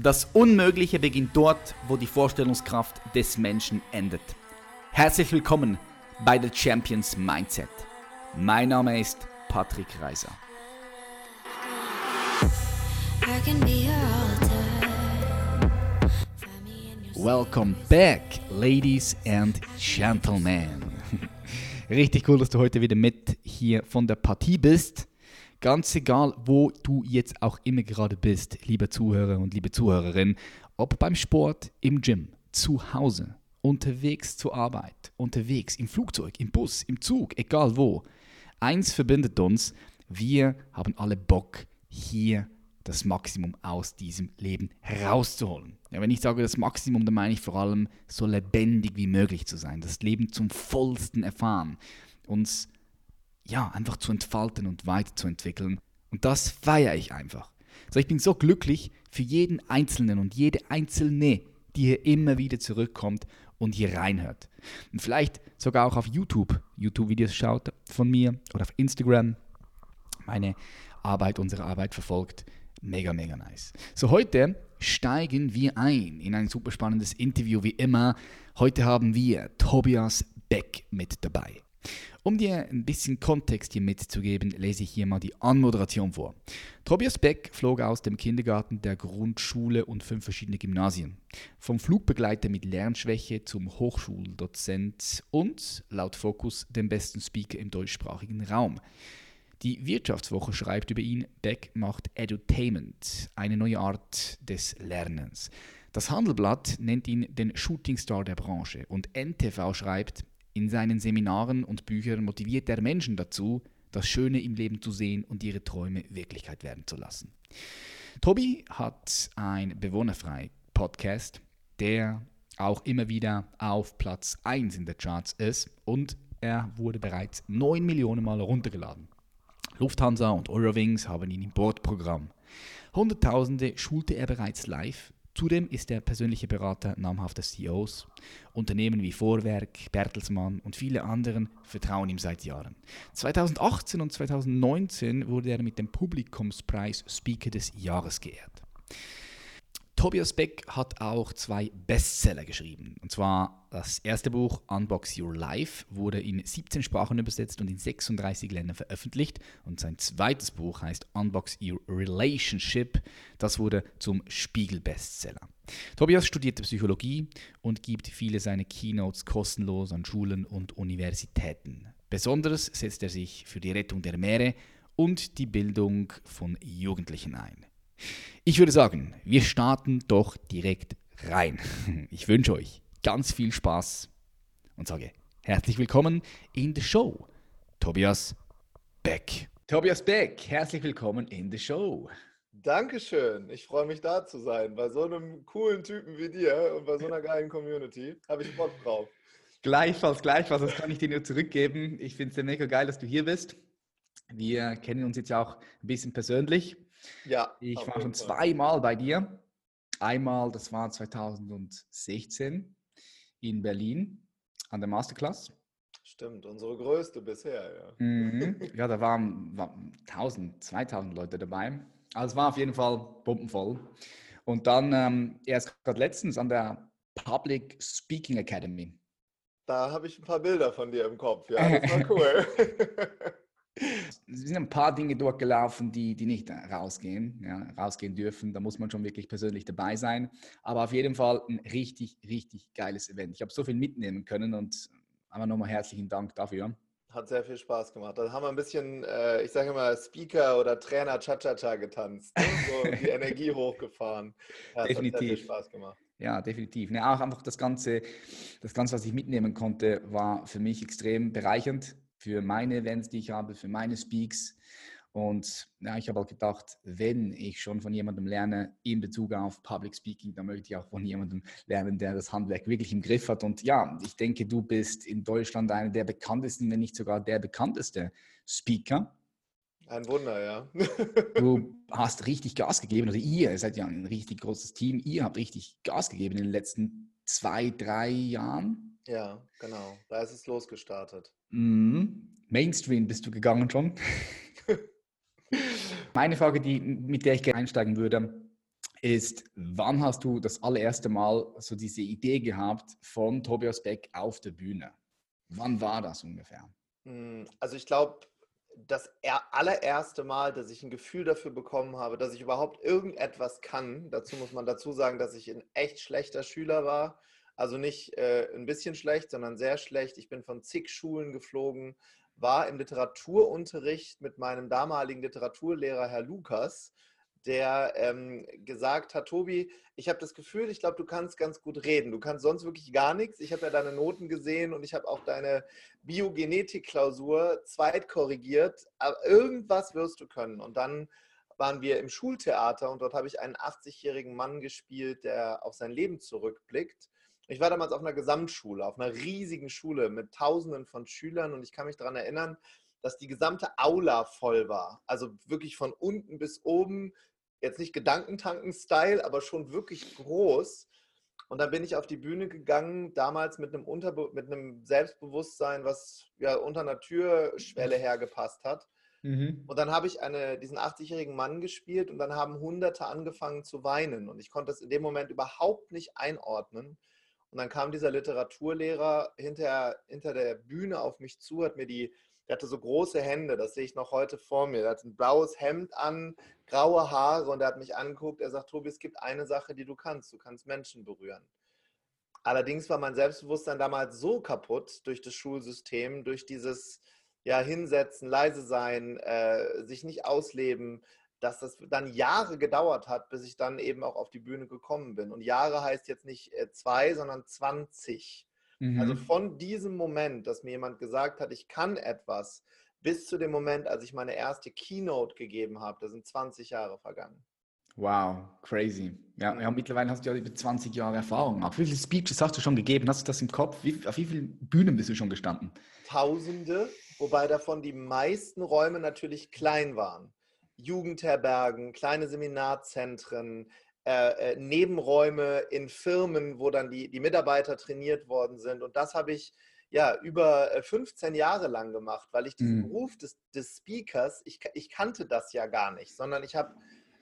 Das Unmögliche beginnt dort, wo die Vorstellungskraft des Menschen endet. Herzlich willkommen bei The Champions Mindset. Mein Name ist Patrick Reiser. Welcome back, ladies and gentlemen. Richtig cool, dass du heute wieder mit hier von der Partie bist. Ganz egal, wo du jetzt auch immer gerade bist, liebe Zuhörer und liebe Zuhörerin, ob beim Sport, im Gym, zu Hause, unterwegs zur Arbeit, unterwegs im Flugzeug, im Bus, im Zug, egal wo. Eins verbindet uns, wir haben alle Bock, hier das Maximum aus diesem Leben herauszuholen. Ja, wenn ich sage das Maximum, dann meine ich vor allem so lebendig wie möglich zu sein, das Leben zum vollsten erfahren, uns ja, einfach zu entfalten und weiterzuentwickeln. Und das feiere ich einfach. Also ich bin so glücklich für jeden Einzelnen und jede Einzelne, die hier immer wieder zurückkommt und hier reinhört. Und vielleicht sogar auch auf YouTube YouTube-Videos schaut von mir oder auf Instagram meine Arbeit, unsere Arbeit verfolgt. Mega, mega nice. So, heute steigen wir ein in ein super spannendes Interview wie immer. Heute haben wir Tobias Beck mit dabei. Um dir ein bisschen Kontext hier mitzugeben, lese ich hier mal die Anmoderation vor. Tobias Beck flog aus dem Kindergarten der Grundschule und fünf verschiedene Gymnasien. Vom Flugbegleiter mit Lernschwäche zum Hochschuldozent und, laut Focus, dem besten Speaker im deutschsprachigen Raum. Die Wirtschaftswoche schreibt über ihn, Beck macht Edutainment, eine neue Art des Lernens. Das Handelblatt nennt ihn den Shootingstar der Branche und NTV schreibt, in seinen Seminaren und Büchern motiviert er Menschen dazu, das Schöne im Leben zu sehen und ihre Träume Wirklichkeit werden zu lassen. Tobi hat ein bewohnerfrei Podcast, der auch immer wieder auf Platz 1 in der Charts ist und er wurde bereits 9 Millionen Mal heruntergeladen. Lufthansa und Eurowings haben ihn im Bordprogramm. Hunderttausende schulte er bereits live Zudem ist er persönliche Berater namhafter CEOs. Unternehmen wie Vorwerk, Bertelsmann und viele anderen vertrauen ihm seit Jahren. 2018 und 2019 wurde er mit dem Publikumspreis Speaker des Jahres geehrt. Tobias Beck hat auch zwei Bestseller geschrieben. Und zwar das erste Buch Unbox Your Life wurde in 17 Sprachen übersetzt und in 36 Ländern veröffentlicht. Und sein zweites Buch heißt Unbox Your Relationship. Das wurde zum Spiegel-Bestseller. Tobias studierte Psychologie und gibt viele seiner Keynotes kostenlos an Schulen und Universitäten. Besonders setzt er sich für die Rettung der Meere und die Bildung von Jugendlichen ein. Ich würde sagen, wir starten doch direkt rein. Ich wünsche euch ganz viel Spaß und sage herzlich willkommen in der Show. Tobias Beck. Tobias Beck, herzlich willkommen in der Show. Dankeschön. Ich freue mich da zu sein. Bei so einem coolen Typen wie dir und bei so einer geilen Community habe ich Bock drauf. Gleichfalls, gleichfalls. Das kann ich dir nur zurückgeben. Ich finde es mega geil, dass du hier bist. Wir kennen uns jetzt ja auch ein bisschen persönlich. Ja. Ich war schon zweimal bei dir. Einmal, das war 2016 in Berlin an der Masterclass. Stimmt, unsere größte bisher, ja. Mhm. Ja, da waren, waren 1000, 2000 Leute dabei. Also es war auf jeden Fall bombenvoll. Und dann ähm, erst gerade letztens an der Public Speaking Academy. Da habe ich ein paar Bilder von dir im Kopf, ja, das war cool. Es sind ein paar Dinge dort gelaufen, die, die nicht rausgehen, ja, rausgehen dürfen. Da muss man schon wirklich persönlich dabei sein. Aber auf jeden Fall ein richtig, richtig geiles Event. Ich habe so viel mitnehmen können und einmal nochmal herzlichen Dank dafür. Hat sehr viel Spaß gemacht. Da haben wir ein bisschen, äh, ich sage immer, Speaker oder Trainer Cha-Cha-Cha getanzt. Ne? So die Energie hochgefahren. Ja, definitiv. Hat sehr viel Spaß gemacht. Ja, definitiv. Ne, auch einfach das Ganze, das Ganze, was ich mitnehmen konnte, war für mich extrem bereichernd für meine Events, die ich habe, für meine Speaks. Und ja, ich habe auch gedacht, wenn ich schon von jemandem lerne in Bezug auf Public Speaking, dann möchte ich auch von jemandem lernen, der das Handwerk wirklich im Griff hat. Und ja, ich denke, du bist in Deutschland einer der bekanntesten, wenn nicht sogar der bekannteste Speaker. Ein Wunder, ja. du hast richtig Gas gegeben, ihr, ihr seid ja ein richtig großes Team, ihr habt richtig Gas gegeben in den letzten zwei, drei Jahren. Ja, genau. Da ist es losgestartet. Mhm. Mainstream bist du gegangen schon. Meine Frage, die, mit der ich gerne einsteigen würde, ist, wann hast du das allererste Mal so diese Idee gehabt von Tobias Beck auf der Bühne? Wann war das ungefähr? Hm, also ich glaube, das allererste Mal, dass ich ein Gefühl dafür bekommen habe, dass ich überhaupt irgendetwas kann, dazu muss man dazu sagen, dass ich ein echt schlechter Schüler war. Also nicht äh, ein bisschen schlecht, sondern sehr schlecht. Ich bin von zig Schulen geflogen, war im Literaturunterricht mit meinem damaligen Literaturlehrer Herr Lukas der ähm, gesagt hat, Tobi, ich habe das Gefühl, ich glaube, du kannst ganz gut reden. Du kannst sonst wirklich gar nichts. Ich habe ja deine Noten gesehen und ich habe auch deine Biogenetik-Klausur zweitkorrigiert. Aber irgendwas wirst du können. Und dann waren wir im Schultheater und dort habe ich einen 80-jährigen Mann gespielt, der auf sein Leben zurückblickt. Ich war damals auf einer Gesamtschule, auf einer riesigen Schule mit Tausenden von Schülern und ich kann mich daran erinnern, dass die gesamte Aula voll war. Also wirklich von unten bis oben, jetzt nicht Gedankentanken-Style, aber schon wirklich groß. Und dann bin ich auf die Bühne gegangen, damals mit einem, Unterbe mit einem Selbstbewusstsein, was ja unter einer Türschwelle hergepasst hat. Mhm. Und dann habe ich eine, diesen 80-jährigen Mann gespielt und dann haben Hunderte angefangen zu weinen. Und ich konnte das in dem Moment überhaupt nicht einordnen. Und dann kam dieser Literaturlehrer hinter, hinter der Bühne auf mich zu, hat mir die der hatte so große Hände, das sehe ich noch heute vor mir. Er hat ein blaues Hemd an, graue Haare und er hat mich angeguckt. Er sagt, Tobi, es gibt eine Sache, die du kannst. Du kannst Menschen berühren. Allerdings war mein Selbstbewusstsein damals so kaputt durch das Schulsystem, durch dieses ja, Hinsetzen, leise sein, äh, sich nicht ausleben, dass das dann Jahre gedauert hat, bis ich dann eben auch auf die Bühne gekommen bin. Und Jahre heißt jetzt nicht äh, zwei, sondern 20. Also mhm. Also von diesem Moment, dass mir jemand gesagt hat, ich kann etwas, bis zu dem Moment, als ich meine erste Keynote gegeben habe, da sind 20 Jahre vergangen. Wow, crazy. Ja, ja, mittlerweile hast du ja über 20 Jahre Erfahrung. Auf wie viele Speeches hast du schon gegeben? Hast du das im Kopf? Wie, auf wie vielen Bühnen bist du schon gestanden? Tausende, wobei davon die meisten Räume natürlich klein waren. Jugendherbergen, kleine Seminarzentren, äh, äh, Nebenräume in Firmen, wo dann die, die Mitarbeiter trainiert worden sind. Und das habe ich ja über 15 äh, Jahre lang gemacht, weil ich diesen mhm. Beruf des, des Speakers, ich, ich kannte das ja gar nicht, sondern ich habe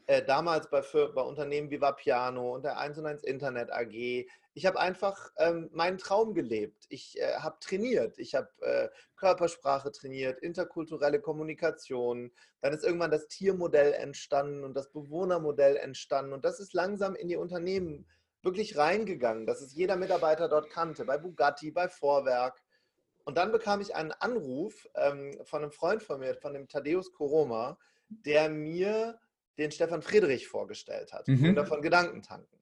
äh, damals bei, für, bei Unternehmen wie Vapiano und der 1 und 1 Internet AG ich habe einfach ähm, meinen Traum gelebt. Ich äh, habe trainiert. Ich habe äh, Körpersprache trainiert, interkulturelle Kommunikation. Dann ist irgendwann das Tiermodell entstanden und das Bewohnermodell entstanden. Und das ist langsam in die Unternehmen wirklich reingegangen, dass es jeder Mitarbeiter dort kannte, bei Bugatti, bei Vorwerk. Und dann bekam ich einen Anruf ähm, von einem Freund von mir, von dem Thaddeus Koroma, der mir den Stefan Friedrich vorgestellt hat, mhm. Gründer von Gedankentanken.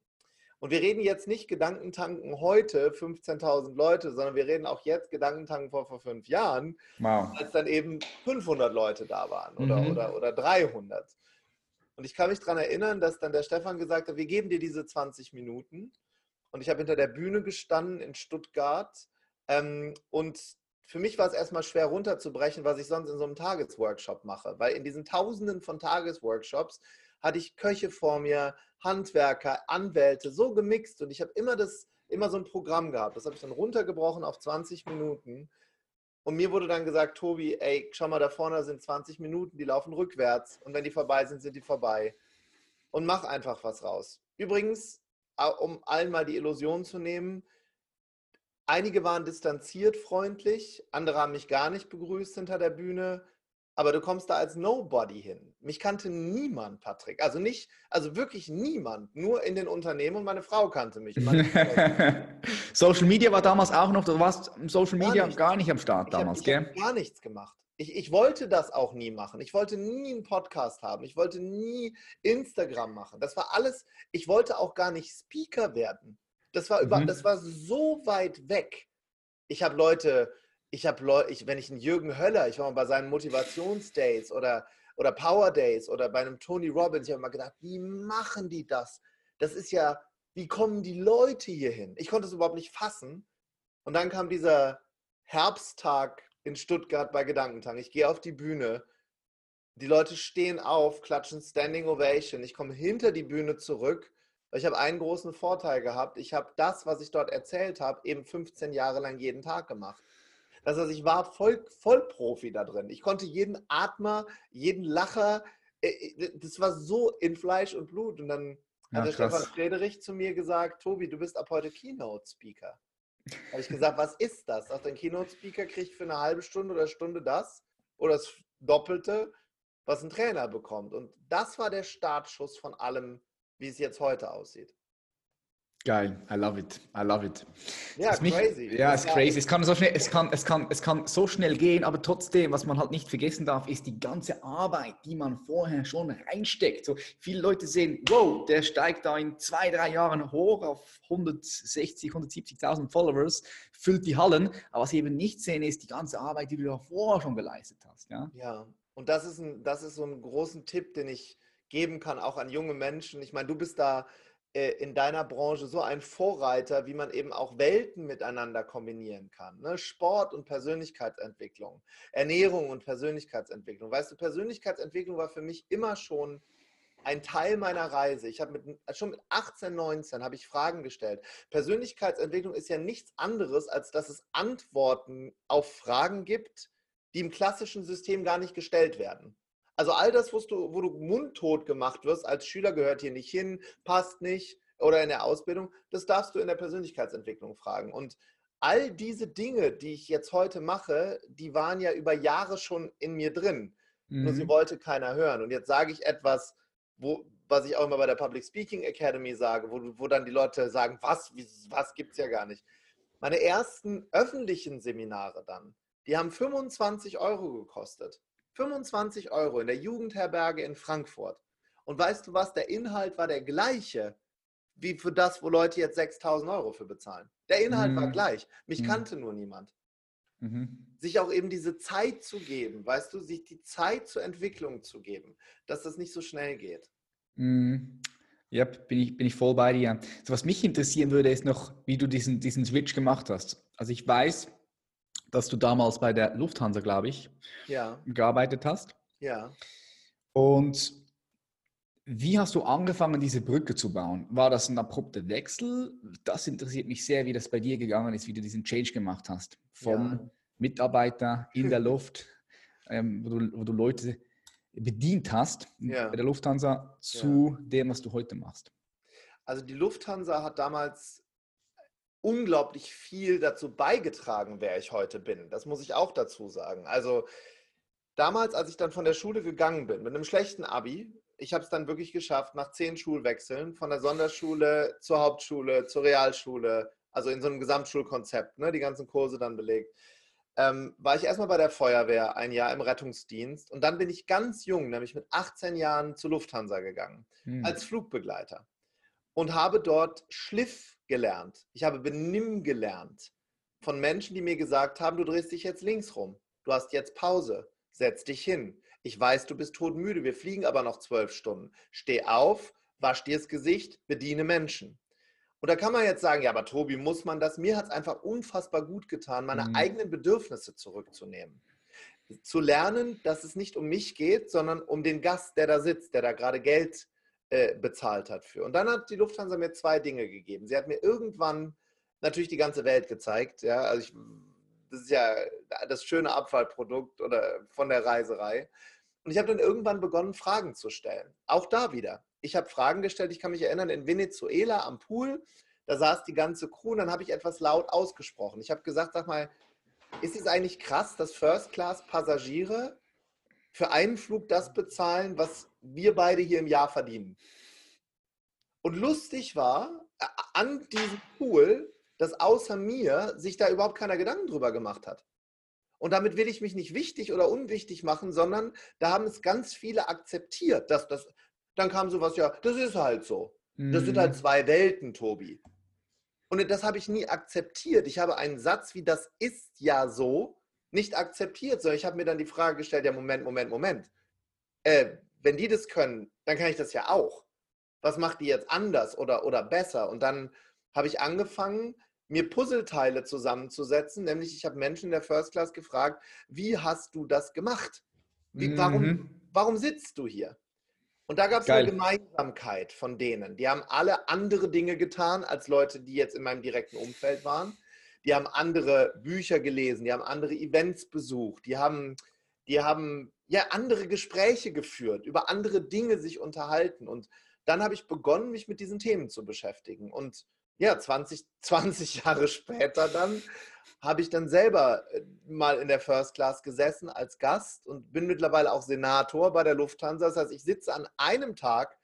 Und wir reden jetzt nicht Gedankentanken heute, 15.000 Leute, sondern wir reden auch jetzt Gedankentanken vor, vor fünf Jahren, wow. als dann eben 500 Leute da waren oder, mhm. oder, oder 300. Und ich kann mich daran erinnern, dass dann der Stefan gesagt hat, wir geben dir diese 20 Minuten. Und ich habe hinter der Bühne gestanden in Stuttgart. Ähm, und für mich war es erstmal schwer runterzubrechen, was ich sonst in so einem Tagesworkshop mache. Weil in diesen Tausenden von Tagesworkshops hatte ich Köche vor mir, Handwerker, Anwälte, so gemixt und ich habe immer das, immer so ein Programm gehabt. Das habe ich dann runtergebrochen auf 20 Minuten. Und mir wurde dann gesagt, Tobi, ey, schau mal, da vorne sind 20 Minuten, die laufen rückwärts. Und wenn die vorbei sind, sind die vorbei. Und mach einfach was raus. Übrigens, um allen mal die Illusion zu nehmen, einige waren distanziert freundlich, andere haben mich gar nicht begrüßt hinter der Bühne aber du kommst da als Nobody hin. Mich kannte niemand, Patrick. Also nicht, also wirklich niemand. Nur in den Unternehmen und meine Frau kannte mich. Social Media war damals auch noch, du warst Social Media gar, gar nicht am Start damals, ich hab, gell? Ich gar nichts gemacht. Ich, ich wollte das auch nie machen. Ich wollte nie einen Podcast haben. Ich wollte nie Instagram machen. Das war alles, ich wollte auch gar nicht Speaker werden. Das war, über, mhm. das war so weit weg. Ich habe Leute ich habe Leute, ich, wenn ich einen Jürgen Höller, ich war mal bei seinen Motivationsdays oder, oder Power Days oder bei einem Tony Robbins, ich habe mal gedacht, wie machen die das? Das ist ja, wie kommen die Leute hier hin? Ich konnte es überhaupt nicht fassen. Und dann kam dieser Herbsttag in Stuttgart bei Gedankentang. Ich gehe auf die Bühne. Die Leute stehen auf, klatschen Standing Ovation. Ich komme hinter die Bühne zurück. Ich habe einen großen Vorteil gehabt. Ich habe das, was ich dort erzählt habe, eben 15 Jahre lang jeden Tag gemacht. Das heißt, ich war voll, voll Profi da drin. Ich konnte jeden Atmer, jeden Lacher, äh, äh, das war so in Fleisch und Blut. Und dann ja, hat der Stefan Friedrich zu mir gesagt, Tobi, du bist ab heute Keynote-Speaker. Habe ich gesagt, was ist das? Auch ein Keynote-Speaker kriegt für eine halbe Stunde oder Stunde das oder das Doppelte, was ein Trainer bekommt. Und das war der Startschuss von allem, wie es jetzt heute aussieht. Geil, I love it, I love it. Ja, mich, crazy. Ja, es ist crazy. Es kann so schnell, es kann, es kann, es kann so schnell gehen, aber trotzdem, was man halt nicht vergessen darf, ist die ganze Arbeit, die man vorher schon reinsteckt. So viele Leute sehen, wow, der steigt da in zwei, drei Jahren hoch auf 160, 170.000 Followers, füllt die Hallen. Aber was sie eben nicht sehen, ist die ganze Arbeit, die du da vorher schon geleistet hast. Ja, ja. und das ist, ein, das ist so ein großen Tipp, den ich geben kann, auch an junge Menschen. Ich meine, du bist da in deiner Branche so ein Vorreiter, wie man eben auch Welten miteinander kombinieren kann. Ne? Sport und Persönlichkeitsentwicklung, Ernährung und Persönlichkeitsentwicklung. Weißt du, Persönlichkeitsentwicklung war für mich immer schon ein Teil meiner Reise. Ich habe mit, schon mit 18, 19 habe ich Fragen gestellt. Persönlichkeitsentwicklung ist ja nichts anderes, als dass es Antworten auf Fragen gibt, die im klassischen System gar nicht gestellt werden. Also all das, wo du, wo du mundtot gemacht wirst, als Schüler gehört hier nicht hin, passt nicht oder in der Ausbildung, das darfst du in der Persönlichkeitsentwicklung fragen. Und all diese Dinge, die ich jetzt heute mache, die waren ja über Jahre schon in mir drin. Mhm. Nur sie mhm. wollte keiner hören. Und jetzt sage ich etwas, wo, was ich auch immer bei der Public Speaking Academy sage, wo, wo dann die Leute sagen, was, was gibt es ja gar nicht. Meine ersten öffentlichen Seminare dann, die haben 25 Euro gekostet. 25 Euro in der Jugendherberge in Frankfurt. Und weißt du was, der Inhalt war der gleiche wie für das, wo Leute jetzt 6000 Euro für bezahlen. Der Inhalt mhm. war gleich. Mich mhm. kannte nur niemand. Mhm. Sich auch eben diese Zeit zu geben, weißt du, sich die Zeit zur Entwicklung zu geben, dass das nicht so schnell geht. Mhm. Ja, bin ich, bin ich voll bei dir. So, was mich interessieren würde, ist noch, wie du diesen, diesen Switch gemacht hast. Also ich weiß, dass du damals bei der Lufthansa, glaube ich, ja. gearbeitet hast. Ja. Und wie hast du angefangen, diese Brücke zu bauen? War das ein abrupter Wechsel? Das interessiert mich sehr, wie das bei dir gegangen ist, wie du diesen Change gemacht hast. Vom ja. Mitarbeiter in der Luft, ähm, wo, du, wo, du, Leute bedient hast ja. bei der Lufthansa, zu ja. dem, was du heute machst. Also die Lufthansa hat damals unglaublich viel dazu beigetragen, wer ich heute bin. Das muss ich auch dazu sagen. Also damals, als ich dann von der Schule gegangen bin, mit einem schlechten Abi, ich habe es dann wirklich geschafft, nach zehn Schulwechseln, von der Sonderschule zur Hauptschule, zur Realschule, also in so einem Gesamtschulkonzept, ne, die ganzen Kurse dann belegt, ähm, war ich erstmal bei der Feuerwehr ein Jahr im Rettungsdienst und dann bin ich ganz jung, nämlich mit 18 Jahren zur Lufthansa gegangen, hm. als Flugbegleiter und habe dort Schliff gelernt. Ich habe Benimm gelernt von Menschen, die mir gesagt haben, du drehst dich jetzt links rum. Du hast jetzt Pause. Setz dich hin. Ich weiß, du bist todmüde. Wir fliegen aber noch zwölf Stunden. Steh auf, wasch dir das Gesicht, bediene Menschen. Und da kann man jetzt sagen, ja, aber Tobi, muss man das? Mir hat es einfach unfassbar gut getan, meine mhm. eigenen Bedürfnisse zurückzunehmen. Zu lernen, dass es nicht um mich geht, sondern um den Gast, der da sitzt, der da gerade Geld äh, bezahlt hat für. Und dann hat die Lufthansa mir zwei Dinge gegeben. Sie hat mir irgendwann natürlich die ganze Welt gezeigt. Ja, also ich, das ist ja das schöne Abfallprodukt oder von der Reiserei. Und ich habe dann irgendwann begonnen, Fragen zu stellen. Auch da wieder. Ich habe Fragen gestellt. Ich kann mich erinnern, in Venezuela am Pool, da saß die ganze Crew und dann habe ich etwas laut ausgesprochen. Ich habe gesagt, sag mal, ist es eigentlich krass, dass First-Class-Passagiere für einen Flug das bezahlen, was wir beide hier im Jahr verdienen. Und lustig war an diesem Pool, dass außer mir sich da überhaupt keiner Gedanken drüber gemacht hat. Und damit will ich mich nicht wichtig oder unwichtig machen, sondern da haben es ganz viele akzeptiert, dass das, dann kam sowas, ja, das ist halt so. Das sind halt mhm. zwei Welten, Tobi. Und das habe ich nie akzeptiert. Ich habe einen Satz wie das ist ja so nicht akzeptiert, sondern ich habe mir dann die Frage gestellt, ja, Moment, Moment, Moment. Äh, wenn die das können, dann kann ich das ja auch. Was macht die jetzt anders oder, oder besser? Und dann habe ich angefangen, mir Puzzleteile zusammenzusetzen, nämlich ich habe Menschen in der First Class gefragt, wie hast du das gemacht? Wie, mhm. warum, warum sitzt du hier? Und da gab es eine Gemeinsamkeit von denen. Die haben alle andere Dinge getan als Leute, die jetzt in meinem direkten Umfeld waren die haben andere Bücher gelesen, die haben andere Events besucht, die haben, die haben ja andere Gespräche geführt, über andere Dinge sich unterhalten. Und dann habe ich begonnen, mich mit diesen Themen zu beschäftigen. Und ja, 20, 20 Jahre später dann habe ich dann selber äh, mal in der First Class gesessen als Gast und bin mittlerweile auch Senator bei der Lufthansa. Das heißt, ich sitze an einem Tag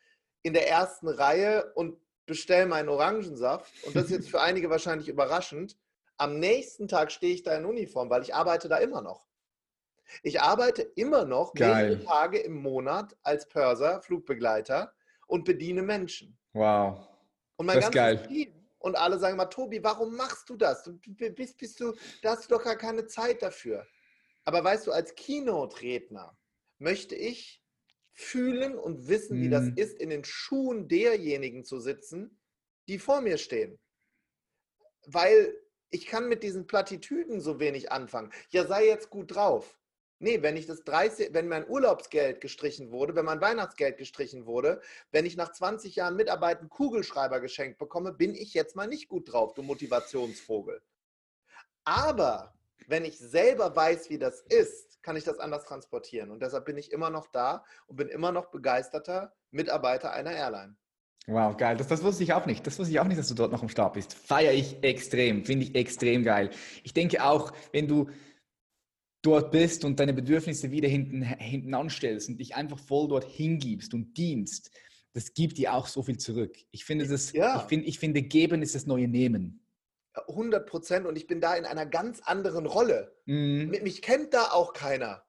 in der ersten Reihe und bestelle meinen Orangensaft. Und das ist jetzt für einige wahrscheinlich überraschend. Am nächsten Tag stehe ich da in Uniform, weil ich arbeite da immer noch. Ich arbeite immer noch mehrere Tage im Monat als Pörser, Flugbegleiter und bediene Menschen. Wow. Und mein das ganzes Team und alle sagen mal, Tobi, warum machst du das? Du bist, bist du, da hast du doch gar keine Zeit dafür. Aber weißt du, als Keynote-Redner möchte ich fühlen und wissen, mhm. wie das mhm. ist, in den Schuhen derjenigen zu sitzen, die vor mir stehen. Weil ich kann mit diesen Plattitüden so wenig anfangen. Ja, sei jetzt gut drauf. Nee, wenn ich das 30, wenn mein Urlaubsgeld gestrichen wurde, wenn mein Weihnachtsgeld gestrichen wurde, wenn ich nach 20 Jahren Mitarbeit einen Kugelschreiber geschenkt bekomme, bin ich jetzt mal nicht gut drauf, du Motivationsvogel. Aber wenn ich selber weiß, wie das ist, kann ich das anders transportieren. Und deshalb bin ich immer noch da und bin immer noch begeisterter Mitarbeiter einer Airline. Wow, geil. Das, das wusste ich auch nicht. Das wusste ich auch nicht, dass du dort noch am Start bist. Feiere ich extrem. Finde ich extrem geil. Ich denke auch, wenn du dort bist und deine Bedürfnisse wieder hinten, hinten anstellst und dich einfach voll dort hingibst und dienst, das gibt dir auch so viel zurück. Ich finde, das, ja. ich, finde, ich finde, geben ist das neue Nehmen. 100 Prozent und ich bin da in einer ganz anderen Rolle. Mhm. Mich kennt da auch keiner.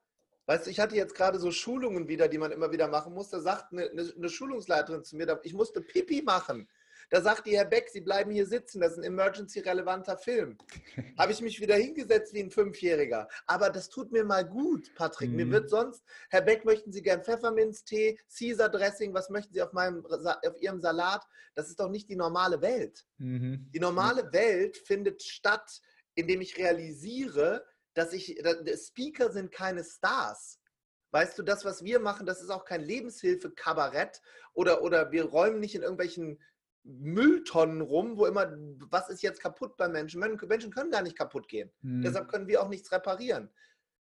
Weißt du, ich hatte jetzt gerade so Schulungen wieder, die man immer wieder machen muss. Da sagt eine, eine Schulungsleiterin zu mir, ich musste Pipi machen. Da sagt die Herr Beck, Sie bleiben hier sitzen, das ist ein emergency-relevanter Film. Habe ich mich wieder hingesetzt wie ein Fünfjähriger. Aber das tut mir mal gut, Patrick. Mhm. Mir wird sonst, Herr Beck, möchten Sie gern Pfefferminztee, Caesar Dressing, was möchten Sie auf, meinem, auf Ihrem Salat? Das ist doch nicht die normale Welt. Mhm. Die normale Welt findet statt, indem ich realisiere, dass ich, Speaker sind keine Stars. Weißt du, das, was wir machen, das ist auch kein Lebenshilfe-Kabarett oder, oder wir räumen nicht in irgendwelchen Mülltonnen rum, wo immer, was ist jetzt kaputt bei Menschen? Menschen können gar nicht kaputt gehen. Hm. Deshalb können wir auch nichts reparieren.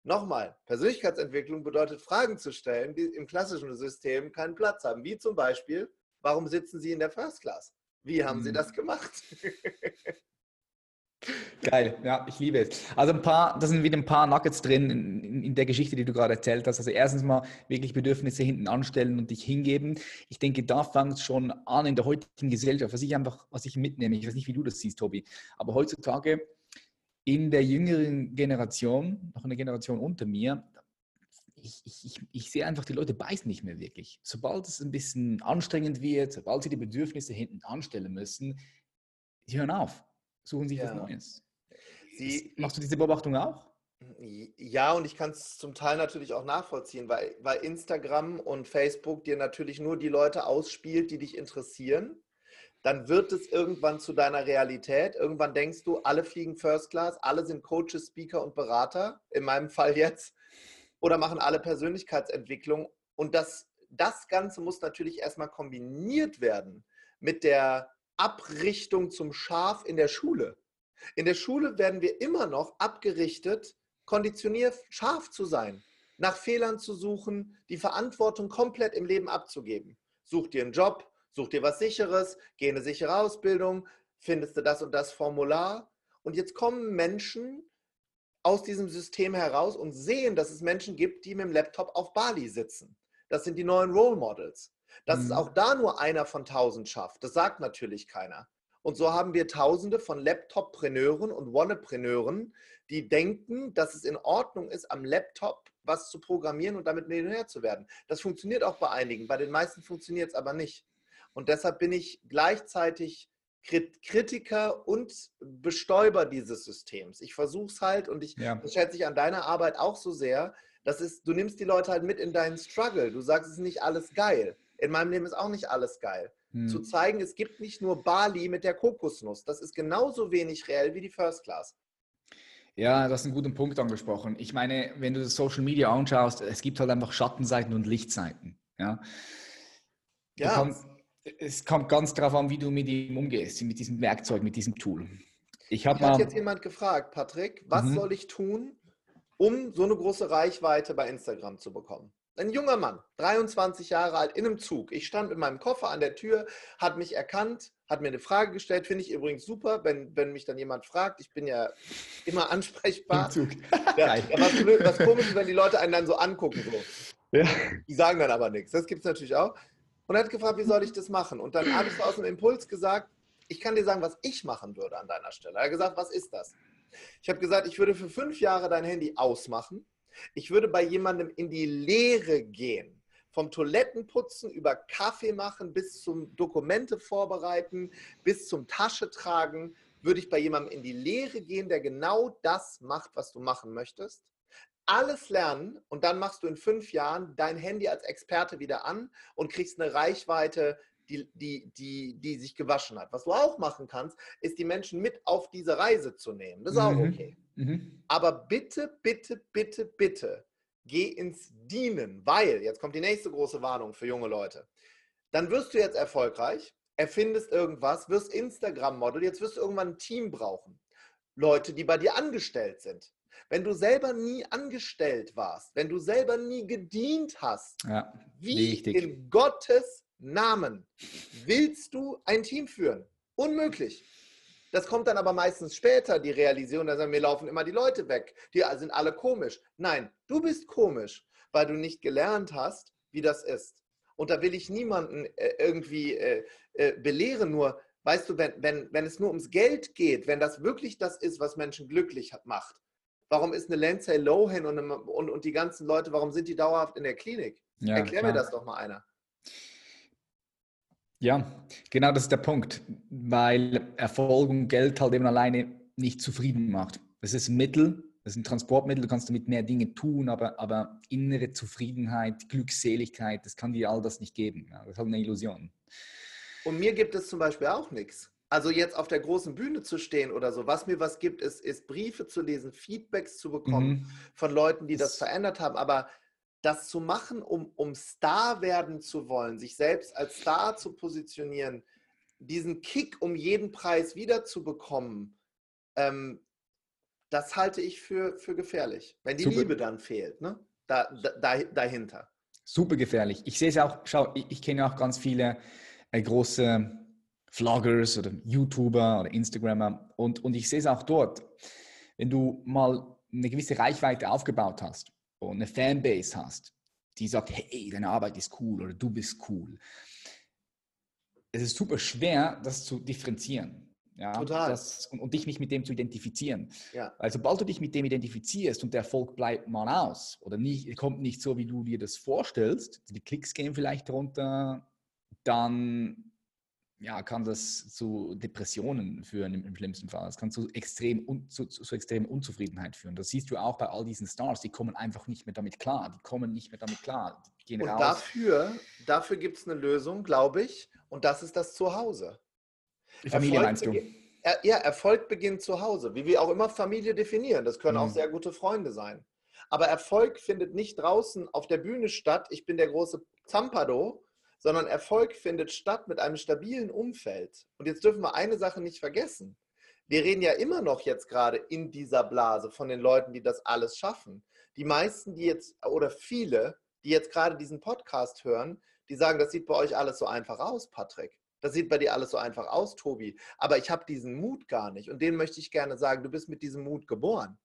Nochmal, Persönlichkeitsentwicklung bedeutet Fragen zu stellen, die im klassischen System keinen Platz haben. Wie zum Beispiel, warum sitzen Sie in der First Class? Wie haben hm. Sie das gemacht? Geil, ja, ich liebe es. Also ein paar, da sind wieder ein paar Nuggets drin in, in, der Geschichte, die du gerade erzählt hast. Also erstens mal wirklich Bedürfnisse hinten anstellen und dich hingeben. Ich denke, da fängt es schon an in der heutigen Gesellschaft, was ich einfach, was ich mitnehme. Ich weiß nicht, wie du das siehst, Tobi, aber heutzutage in der jüngeren Generation, noch eine Generation unter mir, ich, ich, ich, sehe einfach, die Leute beißen nicht mehr wirklich. Sobald es ein bisschen anstrengend wird, sobald sie die Bedürfnisse hinten anstellen müssen, sie hören auf suchen sich ja. was Neues. Sie, Machst du diese Beobachtung auch? Ja, und ich kann es zum Teil natürlich auch nachvollziehen, weil, weil Instagram und Facebook dir natürlich nur die Leute ausspielt, die dich interessieren. Dann wird es irgendwann zu deiner Realität. Irgendwann denkst du, alle fliegen First Class, alle sind Coaches, Speaker und Berater, in meinem Fall jetzt, oder machen alle Persönlichkeitsentwicklung. Und das, das Ganze muss natürlich erstmal kombiniert werden mit der Abrichtung zum Schaf in der Schule. In der Schule werden wir immer noch abgerichtet, konditioniert, scharf zu sein, nach Fehlern zu suchen, die Verantwortung komplett im Leben abzugeben. Such dir einen Job, such dir was Sicheres, geh eine sichere Ausbildung, findest du das und das Formular. Und jetzt kommen Menschen aus diesem System heraus und sehen, dass es Menschen gibt, die mit dem Laptop auf Bali sitzen. Das sind die neuen Role Models. Dass mhm. es auch da nur einer von tausend schafft, das sagt natürlich keiner. Und so haben wir Tausende von Laptop-Preneuren und Wannepreneuren, die denken, dass es in Ordnung ist, am Laptop was zu programmieren und damit Millionär zu werden. Das funktioniert auch bei einigen, bei den meisten funktioniert es aber nicht. Und deshalb bin ich gleichzeitig Kritiker und Bestäuber dieses Systems. Ich versuche es halt und ich, ja. das schätze ich an deiner Arbeit auch so sehr, das ist, du nimmst die Leute halt mit in deinen Struggle. Du sagst, es ist nicht alles geil. In meinem Leben ist auch nicht alles geil. Hm. Zu zeigen, es gibt nicht nur Bali mit der Kokosnuss. Das ist genauso wenig reell wie die First Class. Ja, das ist ein guter Punkt angesprochen. Ich meine, wenn du das Social Media anschaust, es gibt halt einfach Schattenseiten und Lichtseiten. Ja. ja. Kannst, es kommt ganz darauf an, wie du mit ihm umgehst, mit diesem Werkzeug, mit diesem Tool. Ich habe hat jetzt jemand gefragt, Patrick, was mhm. soll ich tun, um so eine große Reichweite bei Instagram zu bekommen? Ein junger Mann, 23 Jahre alt, in einem Zug. Ich stand mit meinem Koffer an der Tür, hat mich erkannt, hat mir eine Frage gestellt. Finde ich übrigens super, wenn, wenn mich dann jemand fragt. Ich bin ja immer ansprechbar. Im Zug. Ja, was, was komisch ist, wenn die Leute einen dann so angucken. So. Ja. Die sagen dann aber nichts. Das gibt es natürlich auch. Und er hat gefragt, wie soll ich das machen? Und dann habe ich so aus dem Impuls gesagt, ich kann dir sagen, was ich machen würde an deiner Stelle. Er hat gesagt, was ist das? Ich habe gesagt, ich würde für fünf Jahre dein Handy ausmachen ich würde bei jemandem in die Lehre gehen. Vom Toilettenputzen über Kaffee machen bis zum Dokumente vorbereiten, bis zum Tasche tragen, würde ich bei jemandem in die Lehre gehen, der genau das macht, was du machen möchtest. Alles lernen und dann machst du in fünf Jahren dein Handy als Experte wieder an und kriegst eine Reichweite, die, die, die, die sich gewaschen hat. Was du auch machen kannst, ist die Menschen mit auf diese Reise zu nehmen. Das ist auch mhm. okay. Mhm. Aber bitte, bitte, bitte, bitte, geh ins Dienen, weil, jetzt kommt die nächste große Warnung für junge Leute, dann wirst du jetzt erfolgreich, erfindest irgendwas, wirst Instagram-Model, jetzt wirst du irgendwann ein Team brauchen. Leute, die bei dir angestellt sind. Wenn du selber nie angestellt warst, wenn du selber nie gedient hast, ja, wie wichtig. in Gottes Namen willst du ein Team führen? Unmöglich. Das kommt dann aber meistens später, die Realisierung, dass mir laufen immer die Leute weg. Die sind alle komisch. Nein, du bist komisch, weil du nicht gelernt hast, wie das ist. Und da will ich niemanden äh, irgendwie äh, äh, belehren, nur weißt du, wenn, wenn, wenn es nur ums Geld geht, wenn das wirklich das ist, was Menschen glücklich macht, warum ist eine Lindsay Lohan und, und, und die ganzen Leute, warum sind die dauerhaft in der Klinik? Ja, Erklär klar. mir das doch mal einer. Ja, genau das ist der Punkt, weil Erfolg und Geld halt eben alleine nicht zufrieden macht. Das ist ein Mittel, das ist ein Transportmittel, du kannst damit mehr Dinge tun, aber, aber innere Zufriedenheit, Glückseligkeit, das kann dir all das nicht geben. Ja, das ist halt eine Illusion. Und mir gibt es zum Beispiel auch nichts. Also jetzt auf der großen Bühne zu stehen oder so, was mir was gibt, ist, ist Briefe zu lesen, Feedbacks zu bekommen mhm. von Leuten, die das, das verändert haben. Aber das zu machen, um, um Star werden zu wollen, sich selbst als Star zu positionieren, diesen Kick um jeden Preis wiederzubekommen, ähm, das halte ich für, für gefährlich, wenn die Super. Liebe dann fehlt, ne? Da, da, dahinter. Super gefährlich. Ich sehe es auch, schau, ich, ich kenne auch ganz viele äh, große Vloggers oder YouTuber oder Instagrammer und, und ich sehe es auch dort. Wenn du mal eine gewisse Reichweite aufgebaut hast und eine Fanbase hast, die sagt, hey, deine Arbeit ist cool oder du bist cool. Es ist super schwer, das zu differenzieren. Ja, Total. Das, und, und, dich nicht mit dem zu identifizieren. Ja. Weil sobald du dich mit dem identifizierst und der Erfolg bleibt mal aus oder nicht, kommt nicht so, wie du dir das vorstellst, die Klicks gehen vielleicht runter, dann ja, kann das zu Depressionen führen im, im schlimmsten Fall. Das kann zu extrem, un, zu, zu, zu extrem Unzufriedenheit führen. Das siehst du auch bei all diesen Stars, die kommen einfach nicht mehr damit klar. Die kommen nicht mehr damit klar. und raus. dafür, dafür gibt es eine Lösung, glaube ich, und das ist das Zuhause. Die Familie Erfolg meinst du? Ja, Erfolg beginnt zu Hause, wie wir auch immer Familie definieren. Das können mhm. auch sehr gute Freunde sein. Aber Erfolg findet nicht draußen auf der Bühne statt. Ich bin der große Zampado, sondern Erfolg findet statt mit einem stabilen Umfeld. Und jetzt dürfen wir eine Sache nicht vergessen. Wir reden ja immer noch jetzt gerade in dieser Blase von den Leuten, die das alles schaffen. Die meisten, die jetzt, oder viele, die jetzt gerade diesen Podcast hören, die sagen, das sieht bei euch alles so einfach aus, Patrick. Das sieht bei dir alles so einfach aus, Tobi. Aber ich habe diesen Mut gar nicht. Und den möchte ich gerne sagen, du bist mit diesem Mut geboren.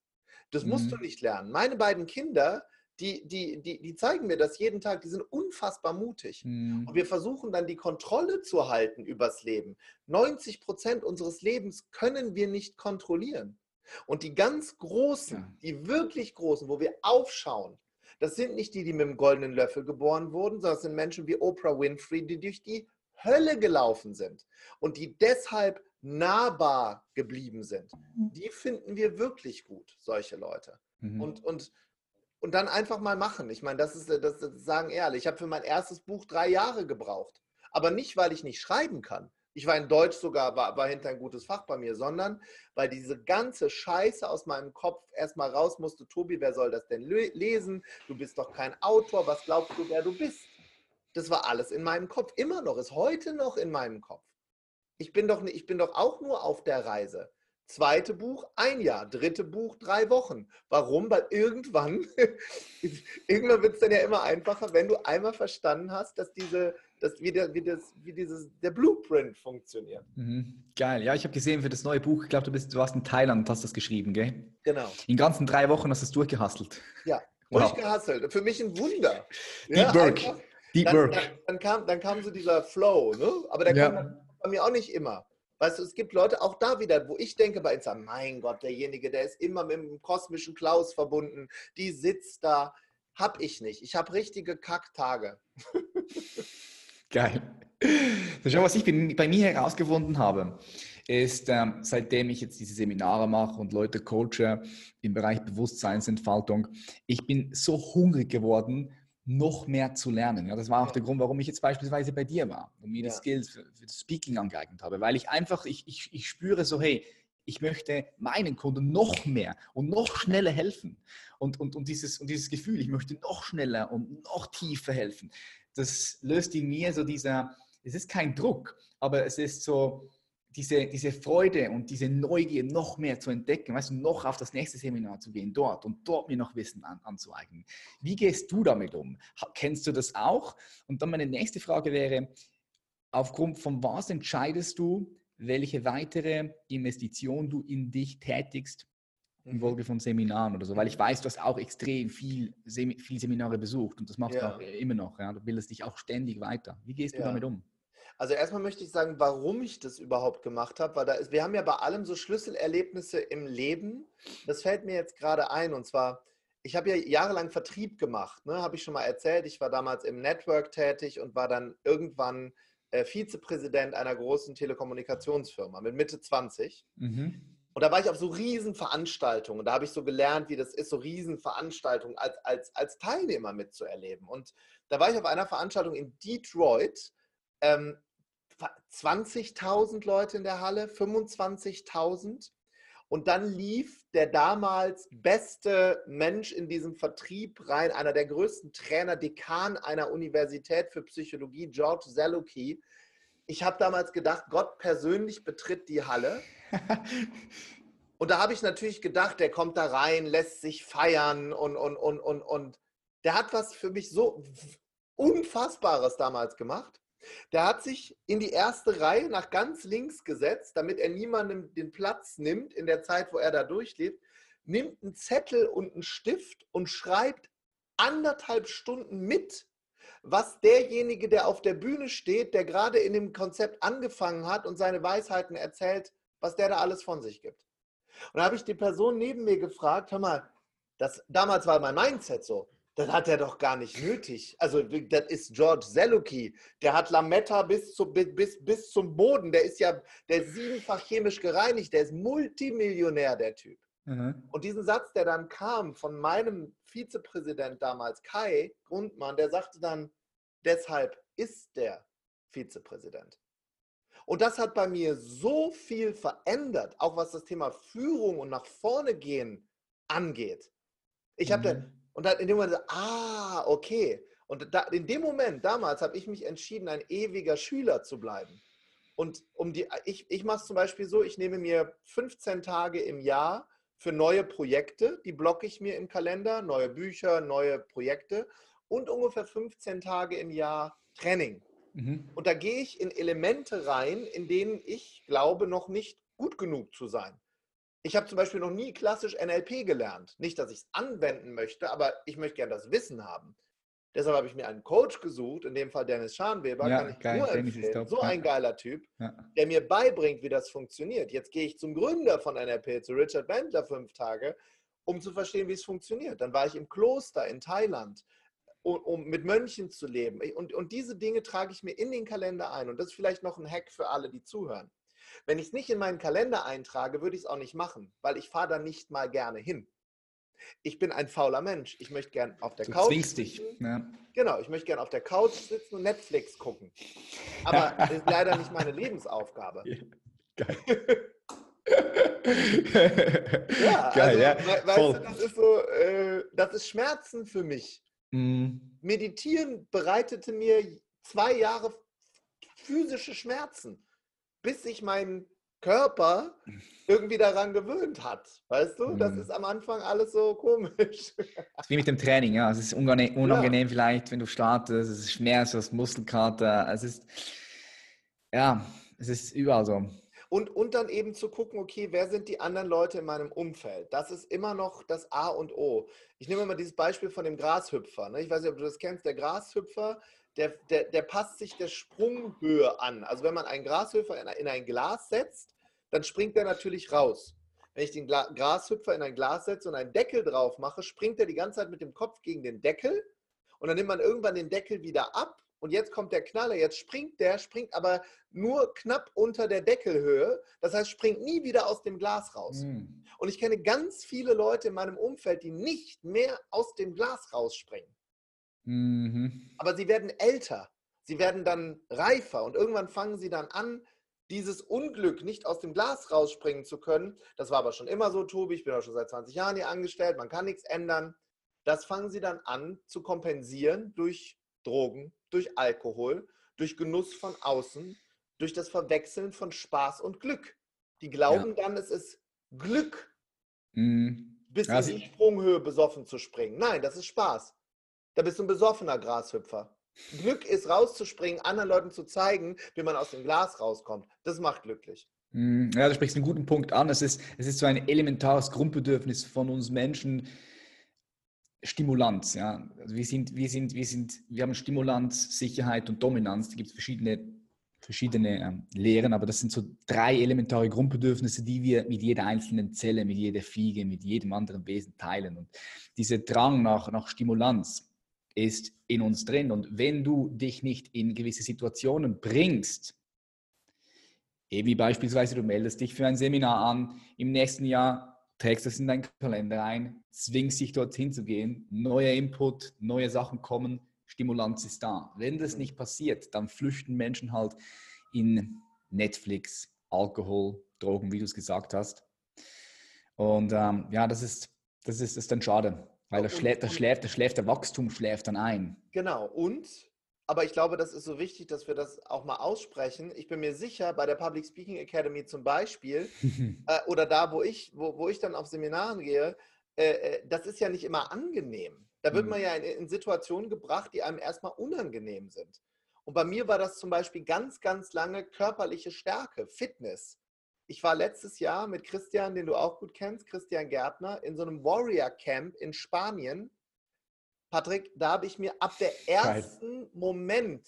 Das musst du mhm. nicht lernen. Meine beiden Kinder, die, die, die, die zeigen mir das jeden Tag, die sind unfassbar mutig. Mhm. Und wir versuchen dann die Kontrolle zu halten übers Leben. 90 Prozent unseres Lebens können wir nicht kontrollieren. Und die ganz Großen, ja. die wirklich Großen, wo wir aufschauen, das sind nicht die, die mit dem goldenen Löffel geboren wurden, sondern das sind Menschen wie Oprah Winfrey, die durch die Hölle gelaufen sind und die deshalb nahbar geblieben sind. Mhm. Die finden wir wirklich gut, solche Leute. Mhm. Und, und und dann einfach mal machen. Ich meine, das ist, das, das sagen ehrlich. Ich habe für mein erstes Buch drei Jahre gebraucht. Aber nicht, weil ich nicht schreiben kann. Ich war in Deutsch sogar, war, war hinter ein gutes Fach bei mir, sondern weil diese ganze Scheiße aus meinem Kopf erstmal raus musste. Tobi, wer soll das denn lesen? Du bist doch kein Autor. Was glaubst du, wer du bist? Das war alles in meinem Kopf. Immer noch, ist heute noch in meinem Kopf. Ich bin doch, ich bin doch auch nur auf der Reise. Zweite Buch ein Jahr, dritte Buch drei Wochen. Warum? Weil irgendwann, irgendwann wird es dann ja immer einfacher, wenn du einmal verstanden hast, dass diese, dass wie, der, wie, das, wie dieses, der Blueprint funktioniert. Mhm. Geil, ja, ich habe gesehen für das neue Buch, ich glaube, du, du warst in Thailand und hast das geschrieben, gell? Genau. In ganzen drei Wochen hast du es durchgehasselt. Ja, wow. durchgehasselt. Für mich ein Wunder. Deep ja, Work. Einfach, Deep dann, Work. Dann, dann, kam, dann kam so dieser Flow, ne? aber der ja. kam bei mir auch nicht immer. Weißt du, es gibt Leute auch da wieder, wo ich denke bei Instagram, mein Gott, derjenige, der ist immer mit dem kosmischen Klaus verbunden, die sitzt da. Hab ich nicht. Ich habe richtige Kacktage. Geil. Schau, was ich bei mir herausgefunden habe, ist, ähm, seitdem ich jetzt diese Seminare mache und Leute coache im Bereich Bewusstseinsentfaltung, ich bin so hungrig geworden noch mehr zu lernen. Ja, das war auch der Grund, warum ich jetzt beispielsweise bei dir war und mir ja. die Skills für, für, das Speaking angeeignet habe, weil ich einfach, ich, ich, ich spüre so, hey, ich möchte meinen Kunden noch mehr und noch schneller helfen. Und, und, und, dieses, und dieses Gefühl, ich möchte noch schneller und noch tiefer helfen, das löst in mir so dieser, es ist kein Druck, aber es ist so, diese, diese Freude und diese Neugier noch mehr zu entdecken, weißt du, noch auf das nächste Seminar zu gehen dort und dort mir noch Wissen an, anzueignen. Wie gehst du damit um? Kennst du das auch? Und dann meine nächste Frage wäre, aufgrund von was entscheidest du, welche weitere Investition du in dich tätigst in Folge mhm. von Seminaren oder so, weil ich weiß, du hast auch extrem viel, viel Seminare besucht und das machst ja. du auch immer noch. Ja? Du bildest dich auch ständig weiter. Wie gehst du ja. damit um? Also erstmal möchte ich sagen, warum ich das überhaupt gemacht habe, weil da ist, wir haben ja bei allem so Schlüsselerlebnisse im Leben. Das fällt mir jetzt gerade ein und zwar, ich habe ja jahrelang Vertrieb gemacht, ne? habe ich schon mal erzählt. Ich war damals im Network tätig und war dann irgendwann äh, Vizepräsident einer großen Telekommunikationsfirma mit Mitte 20. Mhm. Und da war ich auf so Riesenveranstaltungen. Da habe ich so gelernt, wie das ist, so Riesenveranstaltungen als, als, als Teilnehmer mitzuerleben. Und da war ich auf einer Veranstaltung in Detroit ähm, 20.000 Leute in der Halle, 25.000. Und dann lief der damals beste Mensch in diesem Vertrieb rein, einer der größten Trainer, Dekan einer Universität für Psychologie, George Zaluki. Ich habe damals gedacht, Gott persönlich betritt die Halle. und da habe ich natürlich gedacht, der kommt da rein, lässt sich feiern und, und, und, und, und der hat was für mich so Unfassbares damals gemacht. Der hat sich in die erste Reihe nach ganz links gesetzt, damit er niemandem den Platz nimmt in der Zeit, wo er da durchlebt, nimmt einen Zettel und einen Stift und schreibt anderthalb Stunden mit, was derjenige, der auf der Bühne steht, der gerade in dem Konzept angefangen hat und seine Weisheiten erzählt, was der da alles von sich gibt. Und da habe ich die Person neben mir gefragt, hör mal, das, damals war mein Mindset so, das hat er doch gar nicht nötig. Also, das ist George Seluki. Der hat Lametta bis, zu, bis, bis zum Boden. Der ist ja der ist siebenfach chemisch gereinigt. Der ist Multimillionär, der Typ. Mhm. Und diesen Satz, der dann kam von meinem Vizepräsident damals, Kai Grundmann, der sagte dann, deshalb ist der Vizepräsident. Und das hat bei mir so viel verändert, auch was das Thema Führung und nach vorne gehen angeht. Ich mhm. Und dann in dem Moment, ah, okay. Und da, in dem Moment, damals, habe ich mich entschieden, ein ewiger Schüler zu bleiben. Und um die, ich, ich mache es zum Beispiel so, ich nehme mir 15 Tage im Jahr für neue Projekte, die blocke ich mir im Kalender, neue Bücher, neue Projekte und ungefähr 15 Tage im Jahr Training. Mhm. Und da gehe ich in Elemente rein, in denen ich glaube, noch nicht gut genug zu sein. Ich habe zum Beispiel noch nie klassisch NLP gelernt. Nicht, dass ich es anwenden möchte, aber ich möchte gerne das Wissen haben. Deshalb habe ich mir einen Coach gesucht, in dem Fall Dennis Scharnweber, ja, kann ich geil, nur empfehlen. So ein geiler Typ, ja. der mir beibringt, wie das funktioniert. Jetzt gehe ich zum Gründer von NLP, zu Richard Bandler, fünf Tage, um zu verstehen, wie es funktioniert. Dann war ich im Kloster in Thailand, um, um mit Mönchen zu leben. Und, und diese Dinge trage ich mir in den Kalender ein. Und das ist vielleicht noch ein Hack für alle, die zuhören. Wenn ich es nicht in meinen Kalender eintrage, würde ich es auch nicht machen, weil ich fahre da nicht mal gerne hin. Ich bin ein fauler Mensch. Ich möchte gern auf der du Couch. Zwingst dich. Ja. Genau, ich möchte gern auf der Couch sitzen und Netflix gucken. Aber das ist leider nicht meine Lebensaufgabe. Geil. ja, Geil, also, ja. weißt du, das ist so, äh, das ist Schmerzen für mich. Mm. Meditieren bereitete mir zwei Jahre physische Schmerzen bis ich meinen Körper irgendwie daran gewöhnt hat. Weißt du, das Mhm. ist am Anfang alles so komisch. Das ist wie mit dem Training, ja. Es ist unangenehm, unangenehm vielleicht, wenn du startest, es ist Schmerz, du hast Muskelkater, es ist, ja, es ist überall so. Und, und dann eben zu gucken, okay, wer sind die anderen Leute in meinem Umfeld? Das ist immer noch das A und O. Ich nehme mal dieses Beispiel von dem Grashüpfer. Ne? Ich weiß nicht, ob du das kennst. Der Grashüpfer, der, der, der passt sich der Sprunghöhe an. Also wenn man einen Grashüpfer in, in ein Glas setzt, dann springt der natürlich raus. Wenn ich den Gla Grashüpfer in ein Glas setze und einen Deckel drauf mache, springt er die ganze Zeit mit dem Kopf gegen den Deckel und dann nimmt man irgendwann den Deckel wieder ab und jetzt kommt der Knaller. Jetzt springt der, springt aber nur knapp unter der Deckelhöhe. Das heißt, springt nie wieder aus dem Glas raus. Mhm. Und ich kenne ganz viele Leute in meinem Umfeld, die nicht mehr aus dem Glas rausspringen. Mhm. Aber sie werden älter. Sie werden dann reifer und irgendwann fangen sie dann an, dieses Unglück nicht aus dem Glas rausspringen zu können. Das war aber schon immer so, Tobi. Ich bin auch schon seit 20 Jahren hier angestellt. Man kann nichts ändern. Das fangen sie dann an zu kompensieren durch Drogen, durch Alkohol, durch Genuss von außen, durch das Verwechseln von Spaß und Glück. Die glauben dann, es ist Glück, Mhm. bis Ja, in sie- die Sprunghöhe besoffen zu springen. Nein, das ist Spaß. Da bist du ein besoffener Grashüpfer. Glück ist rauszuspringen, anderen Leuten zu zeigen, wie man aus dem Glas rauskommt. Das macht glücklich. Mhm. Ja, du sprichst einen guten Punkt an. Es ist, es ist so ein elementares Grundbedürfnis von uns Menschen. Stimulanz, ja. Also wir sind, wir sind, wir sind, wir haben Stimulanz, Sicherheit und Dominanz. Da gibt es verschiedene, verschiedene ähm, Lehren, aber das sind so drei elementare Grundbedürfnisse, die wir mit jeder einzelnen Zelle, mit jeder Fliege, mit jedem anderen Wesen teilen. Und dieser Drang nach, nach Stimulanz ist in uns drin. Und wenn du dich nicht in gewisse Situationen bringst, wie beispielsweise, du meldest dich für ein Seminar an, im nächsten Jahr trägst das in deinen Kalender ein, zwingst dich dorthin zu gehen, neuer Input, neue Sachen kommen, Stimulanz ist da. Wenn das nicht passiert, dann flüchten Menschen halt in Netflix, Alkohol, Drogen, wie du es gesagt hast. Und ähm, ja, das ist, das ist, ist dann schade, weil das Und- schläft, das schläft, das schläft, der Wachstum schläft dann ein. Genau. Und, aber ich glaube, das ist so wichtig, dass wir das auch mal aussprechen. Ich bin mir sicher, bei der Public Speaking Academy zum Beispiel, äh, oder da, wo ich, wo, wo ich dann auf Seminaren gehe, äh, äh, das ist ja nicht immer angenehm. Da wird Mhm. man ja in, in Situationen gebracht, die einem erstmal unangenehm sind. Und bei mir war das zum Beispiel ganz, ganz lange körperliche Stärke, Fitness. Ich war letztes Jahr mit Christian, den du auch gut kennst, Christian Gärtner, in so einem Warrior Camp in Spanien. Patrick, da habe ich mir ab der ersten Moment,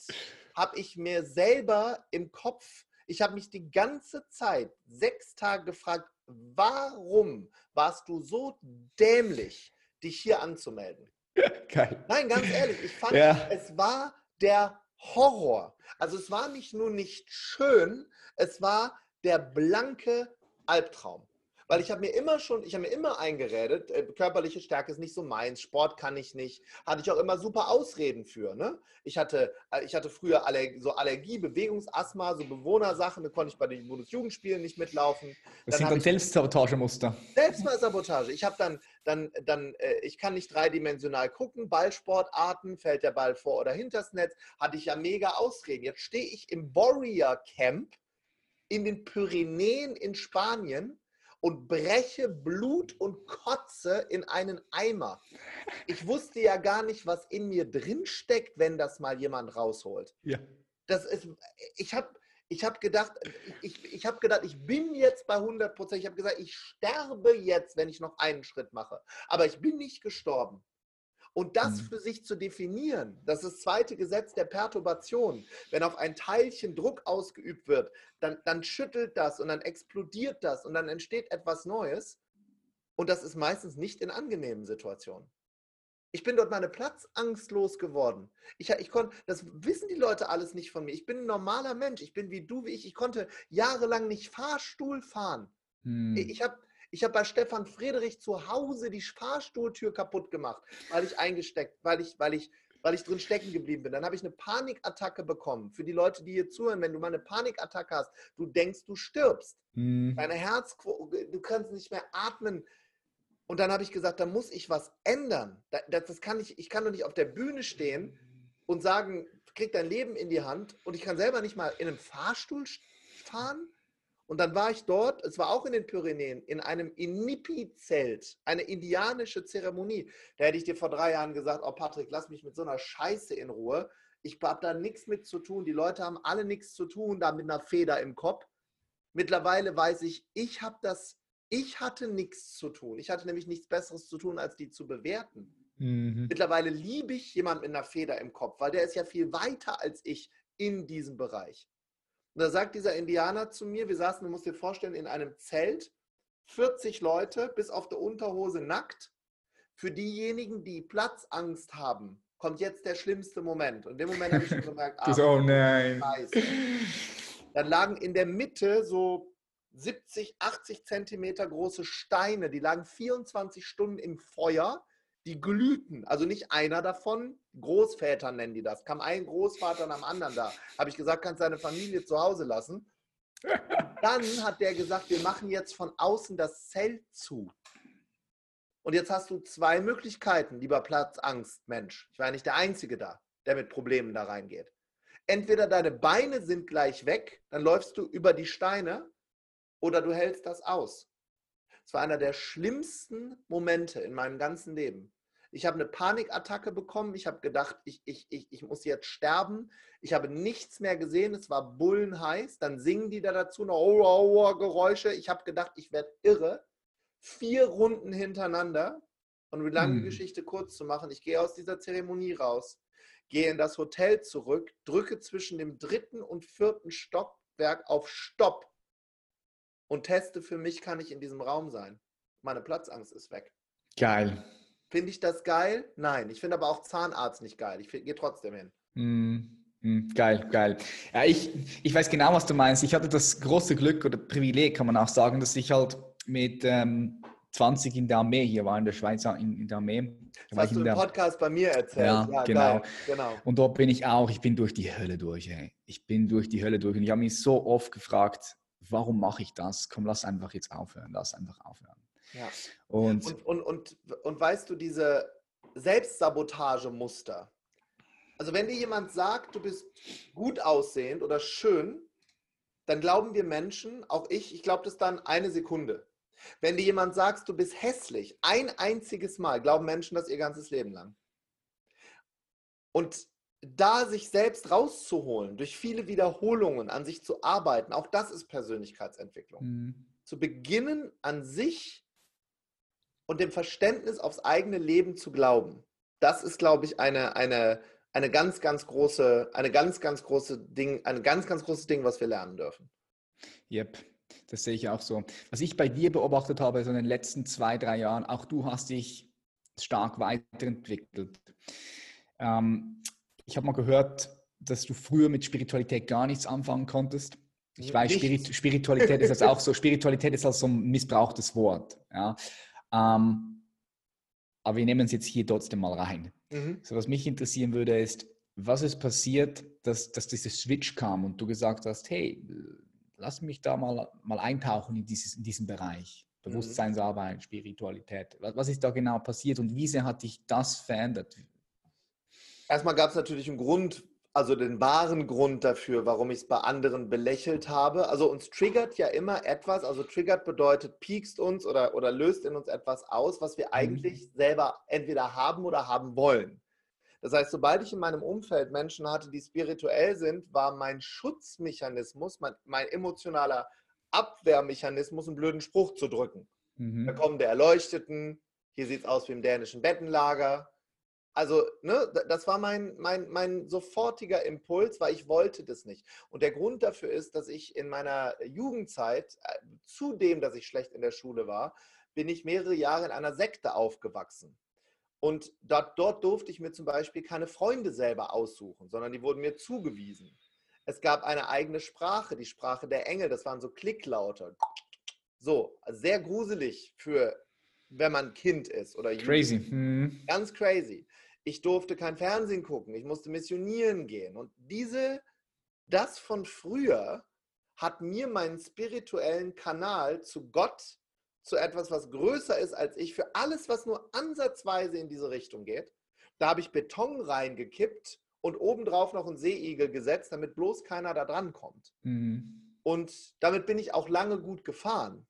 habe ich mir selber im Kopf, ich habe mich die ganze Zeit, sechs Tage gefragt, warum warst du so dämlich, dich hier anzumelden? Geil. Nein, ganz ehrlich, ich fand, Ja. es war der Horror. Also es war nicht nur nicht schön, es war der blanke Albtraum. Weil ich habe mir immer schon, ich habe mir immer eingeredet, äh, körperliche Stärke ist nicht so meins, Sport kann ich nicht. Hatte ich auch immer super Ausreden für. Ne? Ich, hatte, äh, ich hatte früher Aller, so Allergie, Bewegungsasthma, so Bewohnersachen, da konnte ich bei den Bundesjugendspielen nicht mitlaufen. Das Dann sind dann Selbstsabotagemuster. Selbstsabotage. Ich habe dann, dann, dann, äh, ich kann nicht dreidimensional gucken, Ballsportarten, fällt der Ball vor oder hinters Netz, hatte ich ja mega Ausreden. Jetzt stehe ich im Warrior Camp in den Pyrenäen in Spanien und breche Blut und Kotze in einen Eimer. Ich wusste ja gar nicht, was in mir drin steckt, wenn das mal jemand rausholt Ja. das ist, ich habe ich hab gedacht, ich, ich habe gedacht, ich bin jetzt bei 100 Prozent. Ich habe gesagt, ich sterbe jetzt, wenn ich noch einen Schritt mache. Aber ich bin nicht gestorben. Und das Mhm. für sich zu definieren, das ist das zweite Gesetz der Perturbation. Wenn auf ein Teilchen Druck ausgeübt wird, dann, dann schüttelt das und dann explodiert das und dann entsteht etwas Neues. Und das ist meistens nicht in angenehmen Situationen. Ich bin dort meine Platzangst losgeworden. Ich, ich konnte, das wissen die Leute alles nicht von mir. Ich bin ein normaler Mensch. Ich bin wie du, wie ich. Ich konnte jahrelang nicht Fahrstuhl fahren. Hm. Ich habe ich hab bei Stefan Friedrich zu Hause die Fahrstuhltür kaputt gemacht, weil ich eingesteckt, weil ich, weil ich, weil ich drin stecken geblieben bin. Dann habe ich eine Panikattacke bekommen. Für die Leute, die hier zuhören, wenn du mal eine Panikattacke hast, du denkst, du stirbst. Hm. Deine Herzquote, du kannst nicht mehr atmen. Und dann habe ich gesagt, da muss ich was ändern. Da- Das, das kann ich, ich kann doch nicht auf der Bühne stehen und sagen, krieg dein Leben in die Hand und ich kann selber nicht mal in einem Fahrstuhl fahren. Und dann war ich dort, es war auch in den Pyrenäen, in einem Inipi-Zelt, eine indianische Zeremonie. Da hätte ich dir vor drei Jahren gesagt, oh Patrick, lass mich mit so einer Scheiße in Ruhe. Ich habe da nichts mit zu tun. Die Leute haben alle nichts zu tun, da mit einer Feder im Kopf. Mittlerweile weiß ich, ich habe das, ich hatte nichts zu tun. Ich hatte nämlich nichts Besseres zu tun, als die zu bewerten. Mhm. Mittlerweile liebe ich jemanden mit einer Feder im Kopf, weil der ist ja viel weiter als ich in diesem Bereich. Und da sagt dieser Indianer zu mir, wir saßen, du musst dir vorstellen, in einem Zelt, 40 Leute, bis auf der Unterhose nackt. Für diejenigen, die Platzangst haben, kommt jetzt der schlimmste Moment. Und in dem Moment habe ich schon gemerkt, ah, oh nein. Scheiße. Dann lagen in der Mitte so 70, 80 Zentimeter große Steine, die lagen 24 Stunden im Feuer die glühten. Also nicht einer davon, Großväter nennen die das. Kam ein Großvater nach dem anderen da. Habe ich gesagt, kannst deine Familie zu Hause lassen. Dann hat der gesagt, wir machen jetzt von außen das Zelt zu. Und jetzt hast du zwei Möglichkeiten, lieber Platzangst, Mensch. Ich war nicht der Einzige da, der mit Problemen da reingeht. Entweder deine Beine sind gleich weg, dann läufst du über die Steine, oder du hältst das aus. Es war einer der schlimmsten Momente in meinem ganzen Leben. Ich habe eine Panikattacke bekommen. Ich habe gedacht, ich, ich, ich, ich muss jetzt sterben. Ich habe nichts mehr gesehen. Es war bullenheiß. Dann singen die da dazu noch oh, oh, oh, Geräusche. Ich habe gedacht, ich werde irre. Vier Runden hintereinander. Und um die lange hm. Geschichte kurz zu machen, ich gehe aus dieser Zeremonie raus, gehe in das Hotel zurück, drücke zwischen dem dritten und vierten Stockwerk auf Stopp und teste für mich, kann ich in diesem Raum sein. Meine Platzangst ist weg. Geil. Finde ich das geil? Nein. Ich finde aber auch Zahnarzt nicht geil. Ich gehe trotzdem hin. Mm, geil, geil. Ja, ich, ich weiß genau, was du meinst. Ich hatte das große Glück oder Privileg, kann man auch sagen, dass ich halt mit ähm, 20 in der Armee hier war, in der Schweiz in, in der Armee. Das hast du im der... Podcast bei mir erzählt. Ja, ja genau. genau. Und dort bin ich auch, ich bin durch die Hölle durch. Ey. Ich bin durch die Hölle durch. Und ich habe mich so oft gefragt, warum mache ich das? Komm, lass einfach jetzt aufhören. Lass einfach aufhören. Ja. Und, und, und, und, und weißt du, diese Selbstsabotagemuster. Also wenn dir jemand sagt, du bist gut aussehend oder schön, dann glauben wir Menschen, auch ich, ich glaube das dann eine Sekunde. Wenn dir jemand sagt, du bist hässlich, ein einziges Mal, glauben Menschen das ihr ganzes Leben lang. Und da sich selbst rauszuholen, durch viele Wiederholungen an sich zu arbeiten, auch das ist Persönlichkeitsentwicklung. Mhm. Zu beginnen, an sich und dem Verständnis aufs eigene Leben zu glauben. Das ist, glaube ich, eine, eine, eine ganz, ganz große, eine ganz, ganz große Ding, ein ganz, ganz großes Ding, was wir lernen dürfen. Yep, das sehe ich auch so. Was ich bei dir beobachtet habe, so in den letzten zwei, drei Jahren, auch du hast dich stark weiterentwickelt. Ähm, ich habe mal gehört, dass du früher mit Spiritualität gar nichts anfangen konntest. Ich weiß, Spirit Spiritualität ist also auch so, Spiritualität ist also so ein missbrauchtes Wort. Ja. Ähm, aber wir nehmen es jetzt hier trotzdem mal rein. Mhm. So, was mich interessieren würde, ist, was ist passiert, dass, dass dieser Switch kam und du gesagt hast, hey, lass mich da mal, mal eintauchen in, dieses, in diesen Bereich. Mhm. Bewusstseinsarbeit, Spiritualität. Was, was ist da genau passiert und wie sehr hat dich das verändert? Erstmal gab es natürlich einen Grund, also den wahren Grund dafür, warum ich es bei anderen belächelt habe. Also uns triggert ja immer etwas, also triggert bedeutet, piekst uns oder, oder löst in uns etwas aus, was wir mhm. eigentlich selber entweder haben oder haben wollen. Das heißt, sobald ich in meinem Umfeld Menschen hatte, die spirituell sind, war mein Schutzmechanismus, mein, mein emotionaler Abwehrmechanismus, einen blöden Spruch zu drücken. Mhm. Da kommen der Erleuchteten, hier sieht es aus wie im dänischen Bettenlager, also, ne, das war mein, mein, mein sofortiger Impuls, weil ich wollte das nicht. Und der Grund dafür ist, dass ich in meiner Jugendzeit, äh, zudem, dass ich schlecht in der Schule war, bin ich mehrere Jahre in einer Sekte aufgewachsen. Und dort, dort durfte ich mir zum Beispiel keine Freunde selber aussuchen, sondern die wurden mir zugewiesen. Es gab eine eigene Sprache, die Sprache der Engel, das waren so Klicklaute. So, sehr gruselig für, wenn man Kind ist oder Crazy. Hm. Ganz crazy ich durfte kein Fernsehen gucken, ich musste missionieren gehen. Und diese, das von früher hat mir meinen spirituellen Kanal zu Gott, zu etwas, was größer ist als ich, für alles, was nur ansatzweise in diese Richtung geht. Da habe ich Beton reingekippt und obendrauf noch einen Seeigel gesetzt, damit bloß keiner da dran kommt. Mhm. Und damit bin ich auch lange gut gefahren.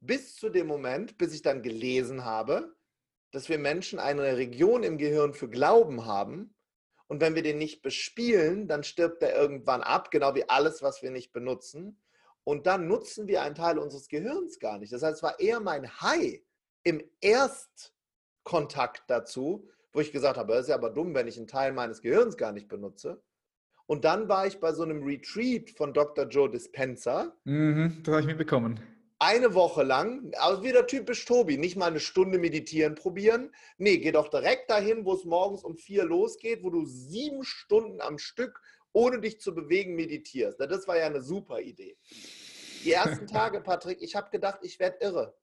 Bis zu dem Moment, bis ich dann gelesen habe, dass wir Menschen eine Region im Gehirn für Glauben haben. Und wenn wir den nicht bespielen, dann stirbt er irgendwann ab, genau wie alles, was wir nicht benutzen. Und dann nutzen wir einen Teil unseres Gehirns gar nicht. Das heißt, es war eher mein High im Erstkontakt dazu, wo ich gesagt habe, es ist ja aber dumm, wenn ich einen Teil meines Gehirns gar nicht benutze. Und dann war ich bei so einem Retreat von Dr. Joe Dispenza. Mhm, das habe ich mitbekommen. Eine Woche lang, also wieder typisch Tobi, nicht mal eine Stunde meditieren probieren. Nee, geh doch direkt dahin, wo es morgens um vier losgeht, wo du sieben Stunden am Stück, ohne dich zu bewegen, meditierst. Das war ja eine super Idee. Die ersten Tage, Patrick, ich habe gedacht, ich werde irre.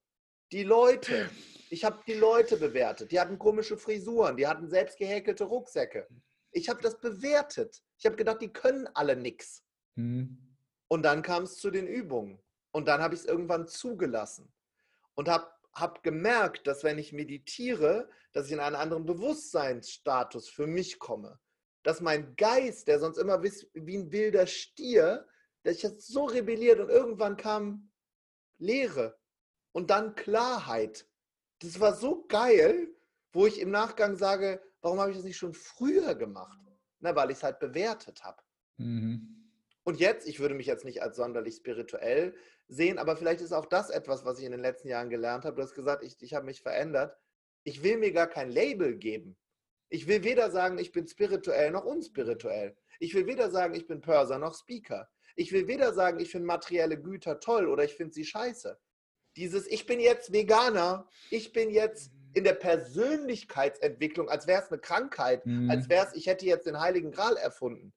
Die Leute, ich habe die Leute bewertet. Die hatten komische Frisuren, die hatten selbst gehäkelte Rucksäcke. Ich habe das bewertet. Ich habe gedacht, die können alle nichts. Mhm. Und dann kam es zu den Übungen. Und dann habe ich es irgendwann zugelassen und habe hab gemerkt, dass wenn ich meditiere, dass ich in einen anderen Bewusstseinsstatus für mich komme. Dass mein Geist, der sonst immer wie ein wilder Stier, der sich jetzt so rebelliert und irgendwann kam Leere und dann Klarheit. Das war so geil, wo ich im Nachgang sage, warum habe ich das nicht schon früher gemacht? Na, weil ich es halt bewertet habe. Mhm. Und jetzt, ich würde mich jetzt nicht als sonderlich spirituell sehen, aber vielleicht ist auch das etwas, was ich in den letzten Jahren gelernt habe. Du hast gesagt, ich, ich habe mich verändert. Ich will mir gar kein Label geben. Ich will weder sagen, ich bin spirituell noch unspirituell. Ich will weder sagen, ich bin Pörser noch Speaker. Ich will weder sagen, ich finde materielle Güter toll oder ich finde sie scheiße. Dieses, ich bin jetzt Veganer, ich bin jetzt in der Persönlichkeitsentwicklung, als wäre es eine Krankheit, mhm. als wäre es, ich hätte jetzt den Heiligen Gral erfunden.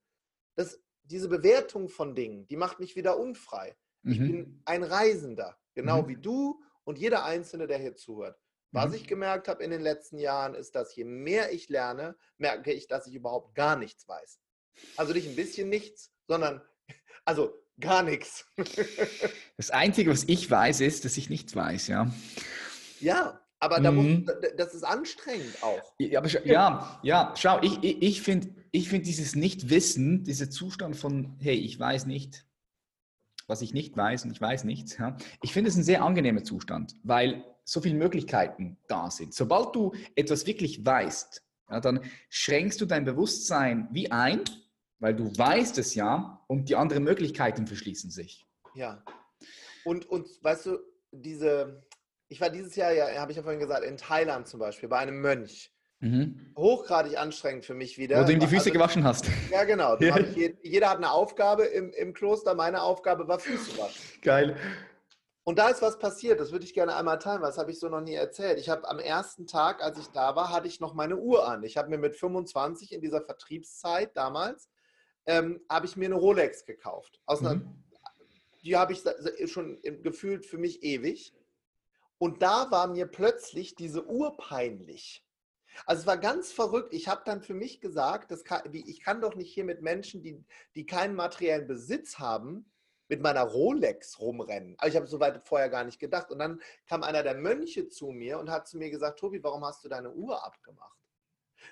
Das, diese Bewertung von Dingen, die macht mich wieder unfrei. Mhm. Ich bin ein Reisender, genau mhm. wie du und jeder Einzelne, der hier zuhört. Was mhm. ich gemerkt habe in den letzten Jahren, ist, dass je mehr ich lerne, merke ich, dass ich überhaupt gar nichts weiß. Also nicht ein bisschen nichts, sondern also gar nichts. Das Einzige, was ich weiß, ist, dass ich nichts weiß, ja. Ja, aber da mhm. muss, das ist anstrengend auch. Ja, aber, ja, ja schau, ich, ich, ich finde ich find dieses Nichtwissen, dieser Zustand von, hey, ich weiß nicht, was ich nicht weiß und ich weiß nichts, ja, ich finde es ein sehr angenehmer Zustand, weil so viele Möglichkeiten da sind. Sobald du etwas wirklich weißt, ja, dann schränkst du dein Bewusstsein wie ein, weil du weißt es ja und die anderen Möglichkeiten verschließen sich. Ja. Und, und weißt du, diese, ich war dieses Jahr, ja, habe ich ja vorhin gesagt, in Thailand zum Beispiel, bei einem Mönch. Mhm. Hochgradig anstrengend für mich wieder. Wo du ihm die Füße also, gewaschen hast. Ja, genau. Je, jeder hat eine Aufgabe im, im Kloster. Meine Aufgabe war Füße waschen. Geil. Und da ist was passiert, das würde ich gerne einmal teilen, das habe ich so noch nie erzählt. Ich habe am ersten Tag, als ich da war, hatte ich noch meine Uhr an. Ich habe mir mit 25 in dieser Vertriebszeit damals, ähm, habe ich mir eine Rolex gekauft. Aus mhm. einer, die habe ich schon gefühlt für mich ewig. Und da war mir plötzlich diese Uhr peinlich. Also es war ganz verrückt. Ich habe dann für mich gesagt, das kann, ich kann doch nicht hier mit Menschen, die, die keinen materiellen Besitz haben, mit meiner Rolex rumrennen. Aber ich habe so weit vorher gar nicht gedacht. Und dann kam einer der Mönche zu mir und hat zu mir gesagt, Tobi, warum hast du deine Uhr abgemacht?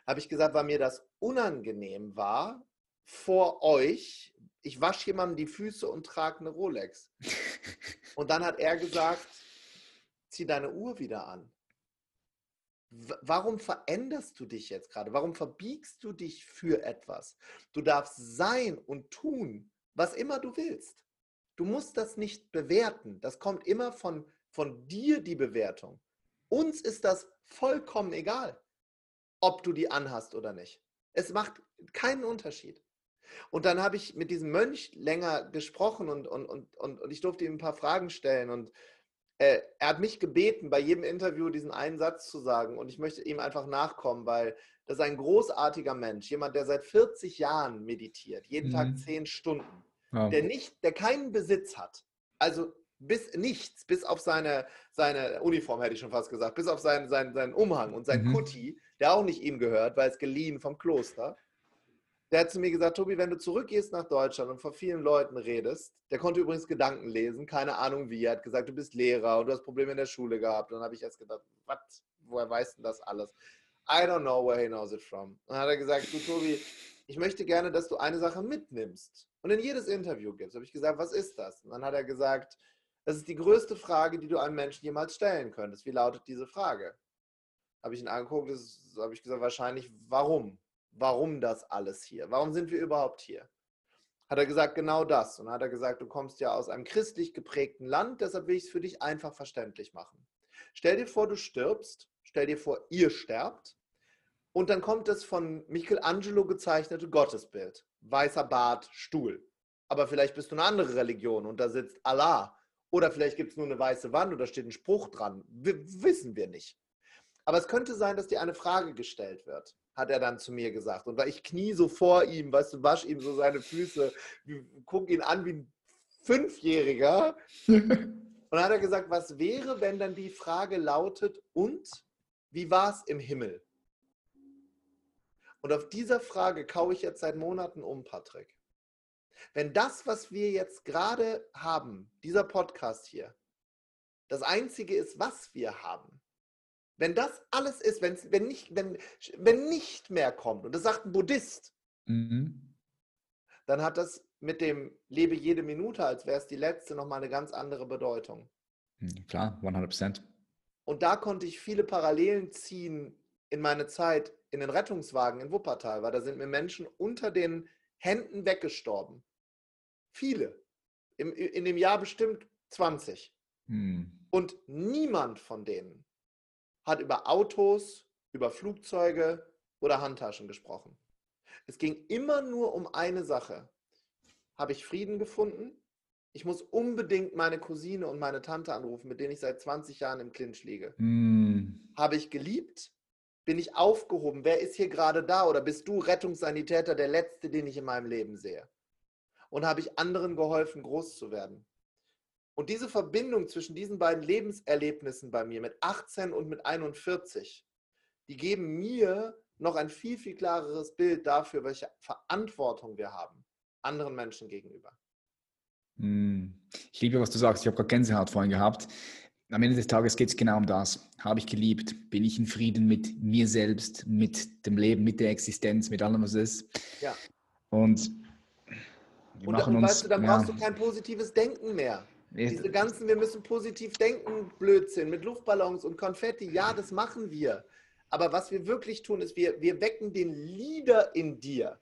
Habe ich gesagt, weil mir das unangenehm war vor euch. Ich wasche jemandem die Füße und trage eine Rolex. Und dann hat er gesagt, zieh deine Uhr wieder an. Warum veränderst du dich jetzt gerade? Warum verbiegst du dich für etwas? Du darfst sein und tun, was immer du willst. Du musst das nicht bewerten. Das kommt immer von, von dir, die Bewertung. Uns ist das vollkommen egal, ob du die anhast oder nicht. Es macht keinen Unterschied. Und dann habe ich mit diesem Mönch länger gesprochen und, und, und, und, ich durfte ihm ein paar Fragen stellen. Und äh, er hat mich gebeten, bei jedem Interview diesen einen Satz zu sagen und ich möchte ihm einfach nachkommen, weil das ist ein großartiger Mensch, jemand, der seit 40 Jahren meditiert, jeden mhm. Tag 10 Stunden, ja. der nicht, der keinen Besitz hat. Also bis nichts, bis auf seine, seine Uniform, hätte ich schon fast gesagt, bis auf seinen, seinen, seinen Umhang und sein mhm. Kutti, der auch nicht ihm gehört, weil es geliehen vom Kloster der hat zu mir gesagt, Tobi, wenn du zurückgehst nach Deutschland und vor vielen Leuten redest, der konnte übrigens Gedanken lesen, keine Ahnung wie, er hat gesagt, du bist Lehrer und du hast Probleme in der Schule gehabt. Und dann habe ich erst gedacht, was, woher weißt du das alles? I don't know where he knows it from. Und dann hat er gesagt, du Tobi, ich möchte gerne, dass du eine Sache mitnimmst und in jedes Interview gibst, habe ich gesagt, was ist das? Und dann hat er gesagt, das ist die größte Frage, die du einem Menschen jemals stellen könntest. Wie lautet diese Frage? Habe ich ihn angeguckt, habe ich gesagt, wahrscheinlich, warum? Warum das alles hier? Warum sind wir überhaupt hier? Hat er gesagt, genau das. Und hat er gesagt, du kommst ja aus einem christlich geprägten Land, deshalb will ich es für dich einfach verständlich machen. Stell dir vor, du stirbst, stell dir vor, ihr sterbt und dann kommt das von Michelangelo gezeichnete Gottesbild. Weißer Bart, Stuhl. Aber vielleicht bist du eine andere Religion und da sitzt Allah. Oder vielleicht gibt es nur eine weiße Wand und da steht ein Spruch dran. W wissen wir nicht. Aber es könnte sein, dass dir eine Frage gestellt wird, hat er dann zu mir gesagt. Und weil ich knie so vor ihm, weißt du, wasch ihm so seine Füße, guck ihn an wie ein Fünfjähriger. Und dann hat er gesagt, was wäre, wenn dann die Frage lautet, und wie war es im Himmel? Und auf dieser Frage kaue ich jetzt seit Monaten um, Patrick. Wenn das, was wir jetzt gerade haben, dieser Podcast hier, das Einzige ist, was wir haben, wenn das alles ist, wenn, wenn, nicht, wenn, wenn nicht mehr kommt, und das sagt ein Buddhist, mhm. dann hat das mit dem Lebe jede Minute, als wäre es die letzte, nochmal eine ganz andere Bedeutung. Hm, klar, 100 Prozent. Und da konnte ich viele Parallelen ziehen in meine Zeit in den Rettungswagen in Wuppertal, weil da sind mir Menschen unter den Händen weggestorben. Viele. Im, in dem Jahr bestimmt 20. Hm. Und niemand von denen hat über Autos, über Flugzeuge oder Handtaschen gesprochen. Es ging immer nur um eine Sache. Habe ich Frieden gefunden? Ich muss unbedingt meine Cousine und meine Tante anrufen, mit denen ich seit 20 Jahren im Clinch liege. Mm. Habe ich geliebt? Bin ich aufgehoben? Wer ist hier gerade da? Oder bist du Rettungssanitäter der Letzte, den ich in meinem Leben sehe? Und habe ich anderen geholfen, groß zu werden? Und diese Verbindung zwischen diesen beiden Lebenserlebnissen bei mir mit 18 und mit 41, die geben mir noch ein viel, viel klareres Bild dafür, welche Verantwortung wir haben anderen Menschen gegenüber. Hm. Ich liebe, was du sagst. Ich habe gerade Gänsehaut vorhin gehabt. Am Ende des Tages geht es genau um das. Habe ich geliebt? Bin ich in Frieden mit mir selbst, mit dem Leben, mit der Existenz, mit allem, was es ist? Ja. Und und, und uns, weißt du, dann ja. brauchst du kein positives Denken mehr. Diese ganzen, wir müssen positiv denken, Blödsinn mit Luftballons und Konfetti, ja, das machen wir. Aber was wir wirklich tun, ist, wir, wir wecken den Leader in dir.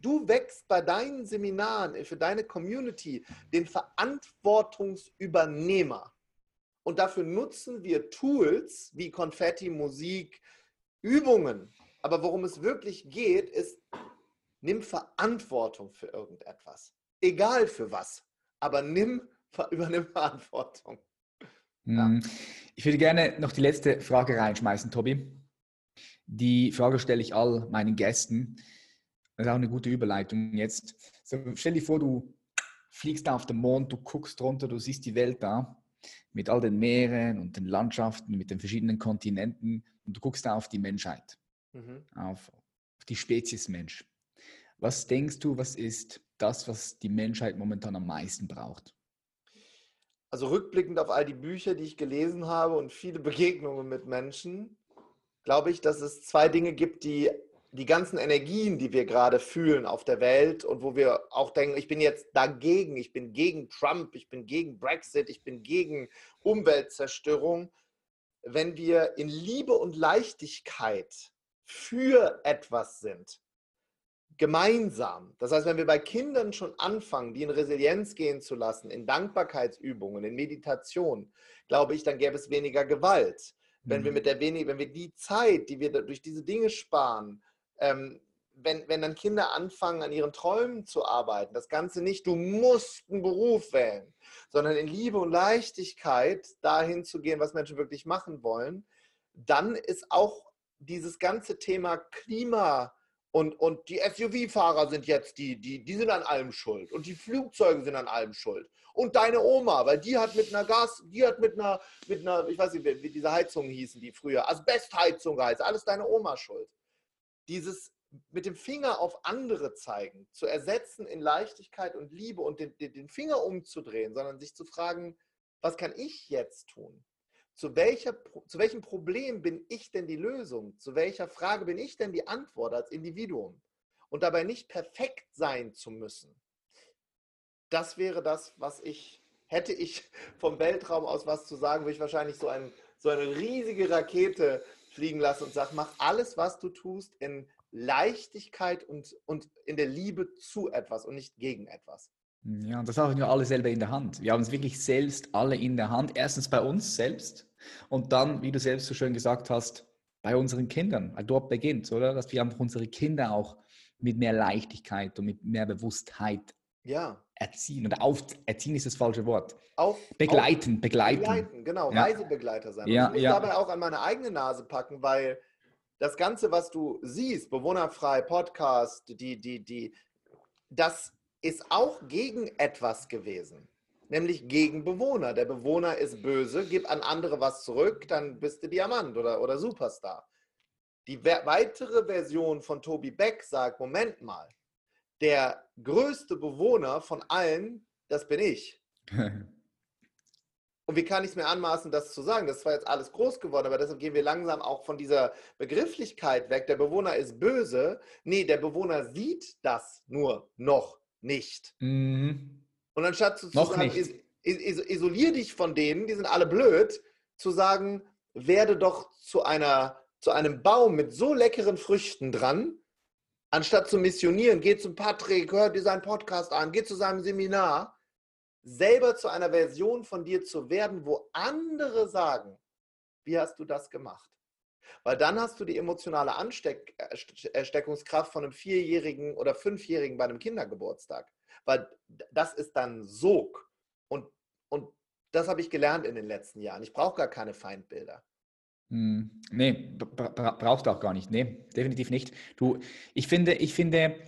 Du wächst bei deinen Seminaren für deine Community den Verantwortungsübernehmer. Und dafür nutzen wir Tools wie Konfetti, Musik, Übungen. Aber worum es wirklich geht, ist, nimm Verantwortung für irgendetwas. Egal für was. Aber nimm, übernimm Verantwortung. Ja. Mhm. Ich würde gerne noch die letzte Frage reinschmeißen, Tobi. Die Frage stelle ich all meinen Gästen. Das ist auch eine gute Überleitung jetzt. So, stell dir vor, du fliegst da auf den Mond, du guckst runter, du siehst die Welt da mit all den Meeren und den Landschaften, mit den verschiedenen Kontinenten und du guckst da auf die Menschheit, mhm. auf, auf die Spezies Mensch. Was denkst du, was ist das, was die Menschheit momentan am meisten braucht? Also rückblickend auf all die Bücher, die ich gelesen habe und viele Begegnungen mit Menschen, glaube ich, dass es zwei Dinge gibt, die die ganzen Energien, die wir gerade fühlen auf der Welt und wo wir auch denken, ich bin jetzt dagegen, ich bin gegen Trump, ich bin gegen Brexit, ich bin gegen Umweltzerstörung, wenn wir in Liebe und Leichtigkeit für etwas sind, gemeinsam. Das heißt, wenn wir bei Kindern schon anfangen, die in Resilienz gehen zu lassen, in Dankbarkeitsübungen, in Meditation, glaube ich, dann gäbe es weniger Gewalt. Wenn wir mhm. mit der wenig, wenn wir die Zeit, die wir durch diese Dinge sparen, ähm, wenn, wenn dann Kinder anfangen, an ihren Träumen zu arbeiten, das Ganze nicht, du musst einen Beruf wählen, sondern in Liebe und Leichtigkeit dahin zu gehen, was Menschen wirklich machen wollen, dann ist auch dieses ganze Thema Klima und, und die SUV-Fahrer sind jetzt die, die, die sind an allem schuld und die Flugzeuge sind an allem schuld. Und deine Oma, weil die hat mit einer Gas, die hat mit einer, mit einer, ich weiß nicht, wie diese Heizungen hießen, die früher, Asbestheizung geheißen, alles deine Oma schuld dieses mit dem Finger auf andere zeigen, zu ersetzen in Leichtigkeit und Liebe und den, den Finger umzudrehen, sondern sich zu fragen, was kann ich jetzt tun? Zu, welcher, zu welchem Problem bin ich denn die Lösung? Zu welcher Frage bin ich denn die Antwort als Individuum? Und dabei nicht perfekt sein zu müssen. das wäre das, was ich, hätte ich vom Weltraum aus was zu sagen, würde ich wahrscheinlich so, ein, so eine riesige Rakete fliegen lassen und sagen, mach alles, was du tust, in Leichtigkeit und, und in der Liebe zu etwas und nicht gegen etwas. Ja, und das haben wir alle selber in der Hand. Wir haben es wirklich selbst alle in der Hand. Erstens bei uns selbst und dann, wie du selbst so schön gesagt hast, bei unseren Kindern. Dort beginnt, oder? Dass wir einfach unsere Kinder auch mit mehr Leichtigkeit und mit mehr Bewusstheit ja. erziehen. Oder auf, erziehen ist das falsche Wort. Auf, begleiten, auf, begleiten. Begleiten, genau. Ja. Reisebegleiter sein. Ja, ich muss ja. dabei auch an meine eigene Nase packen, weil das Ganze, was du siehst, bewohnerfrei, Podcast, die, die, die, das ist auch gegen etwas gewesen. Nämlich gegen Bewohner. Der Bewohner ist böse, gib an andere was zurück, dann bist du Diamant oder, oder Superstar. Die we- weitere Version von Tobi Beck sagt, Moment mal, der größte Bewohner von allen, das bin ich. Und wie kann ich es mir anmaßen, das zu sagen? Das zwar jetzt alles groß geworden, aber deshalb gehen wir langsam auch von dieser Begrifflichkeit weg. Der Bewohner ist böse. Nee, der Bewohner sieht das nur noch nicht. Mhm. Und anstatt zu, zu Noch sagen, is, is, isolier dich von denen, die sind alle blöd, zu sagen, werde doch zu, einer, zu einem Baum mit so leckeren Früchten dran, anstatt zu missionieren, geh zum Patrick, hör dir seinen Podcast an, geh zu seinem Seminar, selber zu einer Version von dir zu werden, wo andere sagen, wie hast du das gemacht? Weil dann hast du die emotionale Ansteck Ersteckungskraft von einem Vierjährigen oder Fünfjährigen bei einem Kindergeburtstag. Weil das ist dann Sog. Und, und das habe ich gelernt in den letzten Jahren. Ich brauche gar keine Feindbilder. Hm, Nee, bra bra brauchst auch gar nicht. Nee, definitiv nicht. Du, ich finde, ich finde,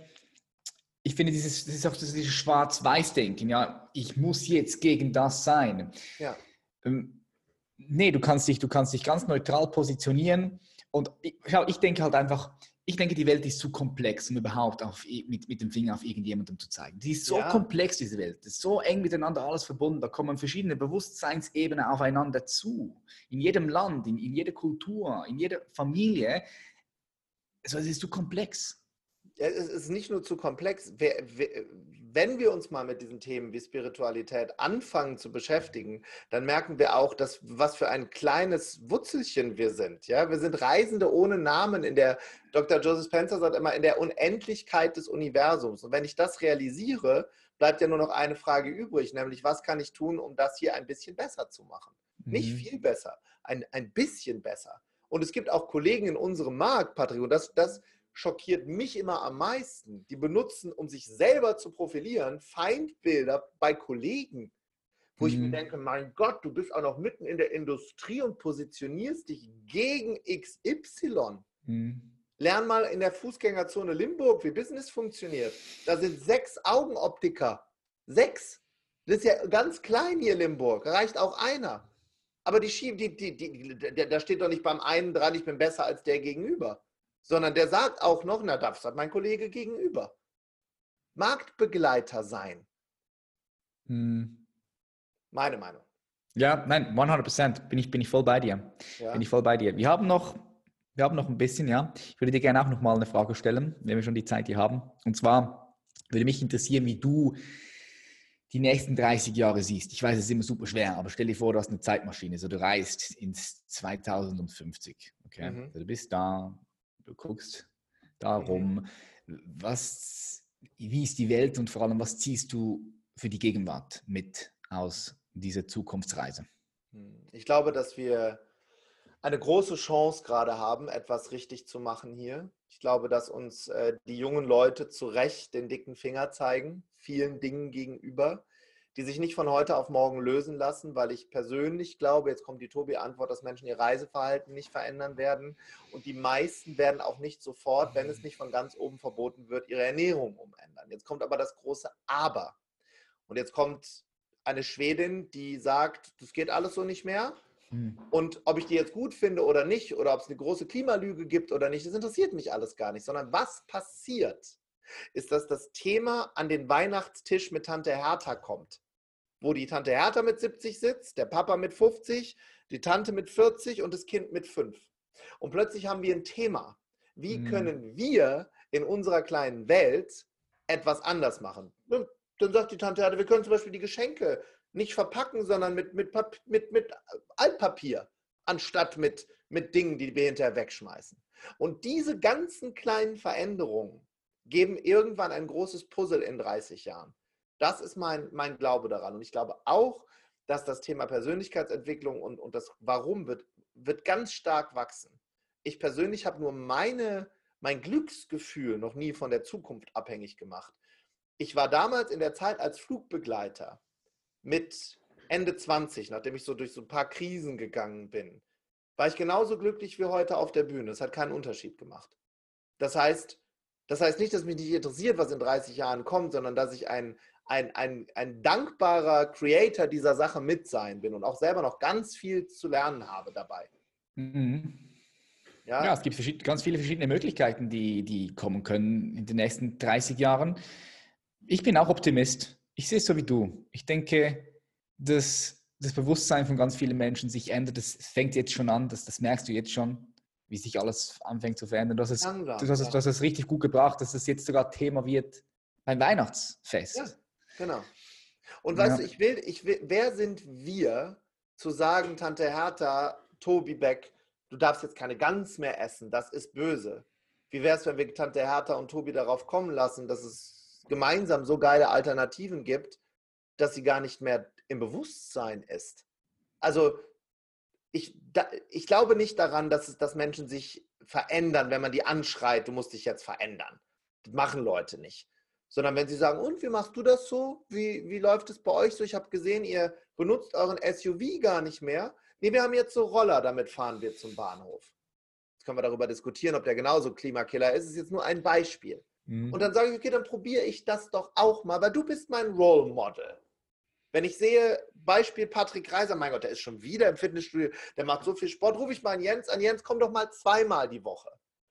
ich finde dieses, das ist auch dieses Schwarz-Weiß-Denken, ja, ich muss jetzt gegen das sein. Ja. Ähm, nee, du kannst dich, du kannst dich ganz neutral positionieren. Und ich, schau, ich denke halt einfach, ich denke, die Welt ist zu komplex, um überhaupt auf, mit, mit dem Finger auf irgendjemandem zu zeigen. Die ist so Ja. komplex, diese Welt. Das ist so eng miteinander alles verbunden. Da kommen verschiedene Bewusstseinsebenen aufeinander zu. In jedem Land, in, in jeder Kultur, in jeder Familie. Also, es ist zu komplex. Es ist nicht nur zu komplex. Wer- wer- Wenn wir uns mal mit diesen Themen wie Spiritualität anfangen zu beschäftigen, dann merken wir auch, dass was für ein kleines Wurzelchen wir sind. Ja, wir sind Reisende ohne Namen in der, Dr. Joseph Spencer sagt immer, in der Unendlichkeit des Universums. Und wenn ich das realisiere, bleibt ja nur noch eine Frage übrig, nämlich was kann ich tun, um das hier ein bisschen besser zu machen? Nicht Mhm. viel besser, ein, ein bisschen besser. Und es gibt auch Kollegen in unserem Markt, Patrick, und das, das schockiert mich immer am meisten. Die benutzen, um sich selber zu profilieren, Feindbilder bei Kollegen, wo ich mir Mhm. denke, mein Gott, du bist auch noch mitten in der Industrie und positionierst dich gegen XY. Mhm. Lern mal in der Fußgängerzone Limburg, wie Business funktioniert. Da sind sechs Augenoptiker. Sechs. Das ist ja ganz klein hier Limburg. Reicht auch einer. Aber die schieben, die, die, die, die, da steht doch nicht beim einen dran, ich bin besser als der gegenüber. Sondern der sagt auch noch, na, das hat mein Kollege gegenüber. Marktbegleiter sein. Mhm. Meine Meinung. Ja, nein, 100 bin ich, bin ich voll bei dir. Ja? Bin ich voll bei dir. Wir haben noch, wir haben noch ein bisschen, ja. Ich würde dir gerne auch noch mal eine Frage stellen, wenn wir schon die Zeit hier haben. Und zwar würde mich interessieren, wie du die nächsten 30 Jahre siehst. Ich weiß, es ist immer super schwer, aber stell dir vor, du hast eine Zeitmaschine, so du reist ins 2050. Okay? Mhm. Also du bist da, du guckst darum, was, wie ist die Welt und vor allem, was ziehst du für die Gegenwart mit aus dieser Zukunftsreise? Hm. Ich glaube, dass wir eine große Chance gerade haben, etwas richtig zu machen hier. Ich glaube, dass uns äh, die jungen Leute zu Recht den dicken Finger zeigen, vielen Dingen gegenüber, die sich nicht von heute auf morgen lösen lassen, weil ich persönlich glaube, jetzt kommt die Tobi-Antwort, dass Menschen ihr Reiseverhalten nicht verändern werden und die meisten werden auch nicht sofort, wenn es nicht von ganz oben verboten wird, ihre Ernährung umändern. Jetzt kommt aber das große Aber. Und jetzt kommt eine Schwedin, die sagt, das geht alles so nicht mehr. Hm. Und ob ich die jetzt gut finde oder nicht, oder ob es eine große Klimalüge gibt oder nicht, das interessiert mich alles gar nicht, sondern was passiert, ist, dass das Thema an den Weihnachtstisch mit Tante Hertha kommt. Wo die Tante Hertha mit 70 sitzt, der Papa mit 50, die Tante mit 40 und das Kind mit 5. Und plötzlich haben wir ein Thema. Wie Mhm. können wir in unserer kleinen Welt etwas anders machen? dann sagt die Tante Hertha, wir können zum Beispiel die Geschenke nicht verpacken, sondern mit, mit, mit, mit Altpapier, anstatt mit, mit Dingen, die wir hinterher wegschmeißen. Und diese ganzen kleinen Veränderungen geben irgendwann ein großes Puzzle in 30 Jahren. Das ist mein, mein Glaube daran. Und ich glaube auch, dass das Thema Persönlichkeitsentwicklung und, und das Warum wird, wird ganz stark wachsen. Ich persönlich habe nur meine, mein Glücksgefühl noch nie von der Zukunft abhängig gemacht. Ich war damals in der Zeit als Flugbegleiter mit Ende 20, nachdem ich so durch so ein paar Krisen gegangen bin, war ich genauso glücklich wie heute auf der Bühne. Es hat keinen Unterschied gemacht. Das heißt, das heißt nicht, dass mich nicht interessiert, was in 30 Jahren kommt, sondern dass ich ein, ein, ein, ein dankbarer Creator dieser Sache mit sein bin und auch selber noch ganz viel zu lernen habe dabei. Mhm. Ja? ja, es gibt ganz viele verschiedene Möglichkeiten, die, die kommen können in den nächsten 30 Jahren. Ich bin auch Optimist. Ich sehe es so wie du. Ich denke, dass das Bewusstsein von ganz vielen Menschen sich ändert. Das fängt jetzt schon an, das, das merkst du jetzt schon, wie sich alles anfängt zu verändern. Du hast es, du hast es, du hast es richtig gut gebracht, dass es jetzt sogar Thema wird beim Weihnachtsfest. Ja, genau. Und weißt ja. du, ich will, ich will, wer sind wir zu sagen, Tante Hertha, Tobi Beck, du darfst jetzt keine Gans mehr essen, das ist böse. Wie wäre es, wenn wir Tante Hertha und Tobi darauf kommen lassen, dass es gemeinsam so geile Alternativen gibt, dass sie gar nicht mehr im Bewusstsein ist. Also ich, da, ich glaube nicht daran, dass, es, dass Menschen sich verändern, wenn man die anschreit, du musst dich jetzt verändern. Das machen Leute nicht. Sondern wenn sie sagen, und wie machst du das so? Wie, wie läuft es bei euch so? Ich habe gesehen, ihr benutzt euren SUV gar nicht mehr. Nee, wir haben jetzt so Roller, damit fahren wir zum Bahnhof. Jetzt können wir darüber diskutieren, ob der genauso Klimakiller ist. Es ist jetzt nur ein Beispiel. Mhm. Und dann sage ich, okay, dann probiere ich das doch auch mal, weil du bist mein Role Model. Wenn ich sehe, Beispiel Patrick Reiser, mein Gott, der ist schon wieder im Fitnessstudio, der macht so viel Sport, rufe ich mal an Jens an, Jens, komm doch mal zweimal die Woche.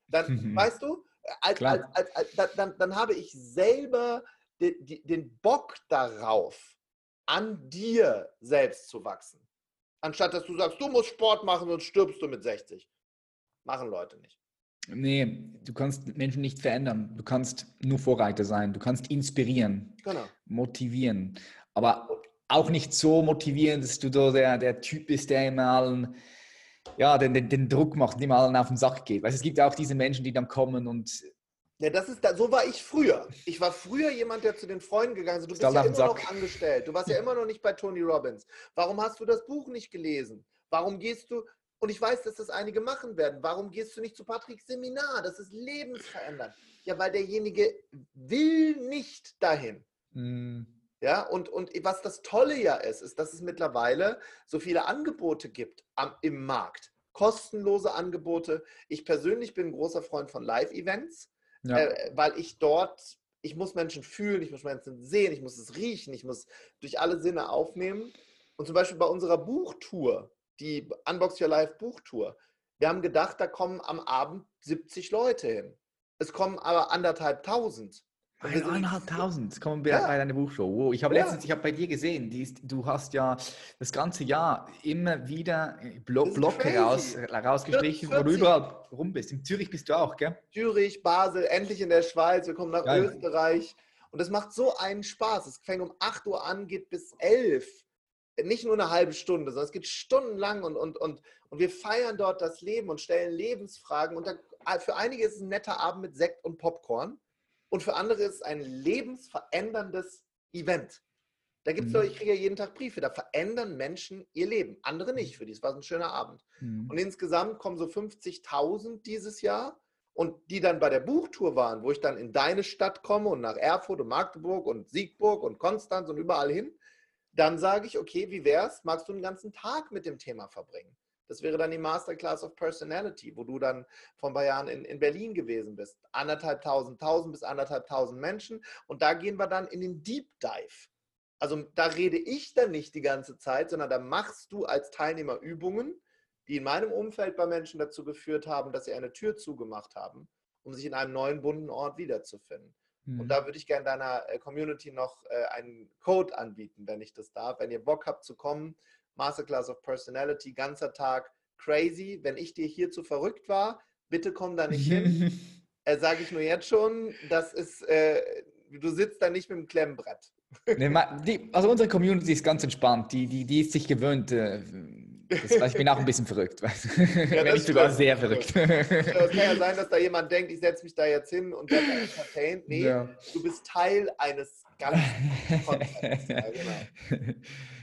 Dann, mhm. weißt du, als, als, als, dann, dann, habe ich selber den, den Bock darauf, an dir selbst zu wachsen. Anstatt dass du sagst, du musst Sport machen, sonst stirbst du mit 60. Machen Leute nicht. Nee, du kannst Menschen nicht verändern. Du kannst nur Vorreiter sein. Du kannst inspirieren, genau. motivieren. Aber auch nicht so motivierend, dass du da der, der Typ bist, der immer allen, ja, den, den, den Druck macht und immer allen auf den Sack geht. Weil es gibt auch diese Menschen, die dann kommen und ja, das ist da, so war ich früher. Ich war früher jemand, der zu den Freunden gegangen ist. Du bist ja immer noch angestellt. Du warst ja immer noch nicht bei Tony Robbins. Warum hast du das Buch nicht gelesen? Warum gehst du, und ich weiß, dass das einige machen werden, warum gehst du nicht zu Patricks Seminar? Das ist lebensverändernd. Ja, weil derjenige will nicht dahin. Mm. Ja, und, und was das Tolle ja ist, ist, dass es mittlerweile so viele Angebote gibt am, im Markt. Kostenlose Angebote. Ich persönlich bin ein großer Freund von Live-Events, ja. äh, weil ich dort, ich muss Menschen fühlen, ich muss Menschen sehen, ich muss es riechen, ich muss durch alle Sinne aufnehmen. Und zum Beispiel bei unserer Buchtour, die Unbox Your Life Buchtour, wir haben gedacht, da kommen am Abend 70 Leute hin. Es kommen aber anderthalb tausend. Eineinhalbtausend kommen wir ja. bei deiner Buchshow. Wow. Ich habe ja. letztens, ich habe bei dir gesehen, ist, du hast ja das ganze Jahr immer wieder Blo Blocke raus, rausgestrichen, wo du überall rum bist. In Zürich bist du auch, gell? Zürich, Basel, endlich in der Schweiz, wir kommen nach Geil. Österreich. Und es macht so einen Spaß. Es fängt um 8 Uhr an, geht bis 11 nicht nur eine halbe Stunde, sondern es geht stundenlang und, und, und, und wir feiern dort das Leben und stellen Lebensfragen. Und dann, für einige ist es ein netter Abend mit Sekt und Popcorn. Und für andere ist es ein lebensveränderndes Event. Da gibt es mhm. ich kriege ja jeden Tag Briefe, da verändern Menschen ihr Leben. Andere nicht, für die es war ein schöner Abend. Mhm. Und insgesamt kommen so 50.000 dieses Jahr. Und die dann bei der Buchtour waren, wo ich dann in deine Stadt komme und nach Erfurt und Magdeburg und Siegburg und Konstanz und überall hin, dann sage ich, okay, wie wär's? Magst du einen ganzen Tag mit dem Thema verbringen? Das wäre dann die Masterclass of Personality, wo du dann vor ein paar Jahren in, in Berlin gewesen bist. Anderthalb tausend, tausend bis anderthalb tausend Menschen. Und da gehen wir dann in den Deep Dive. Also da rede ich dann nicht die ganze Zeit, sondern da machst du als Teilnehmer Übungen, die in meinem Umfeld bei Menschen dazu geführt haben, dass sie eine Tür zugemacht haben, um sich in einem neuen bunten Ort wiederzufinden. Mhm. Und da würde ich gerne deiner äh, Community noch äh, einen Code anbieten, wenn ich das darf. Wenn ihr Bock habt zu kommen, Masterclass of Personality, ganzer Tag, crazy. Wenn ich dir hier zu verrückt war, bitte komm da nicht hin. äh, Sage ich nur jetzt schon, das ist, äh, du sitzt da nicht mit dem Klemmbrett. also unsere Community ist ganz entspannt. Die, die, die ist sich gewöhnt. Äh, das, ich bin auch ein bisschen verrückt. Weißt? Ja, Wenn nicht sogar sehr verrückt. Es kann ja sein, dass da jemand denkt, ich setze mich da jetzt hin und werde entertained. Nee, ja. du bist Teil eines ganzen Kontexts. Ja, genau.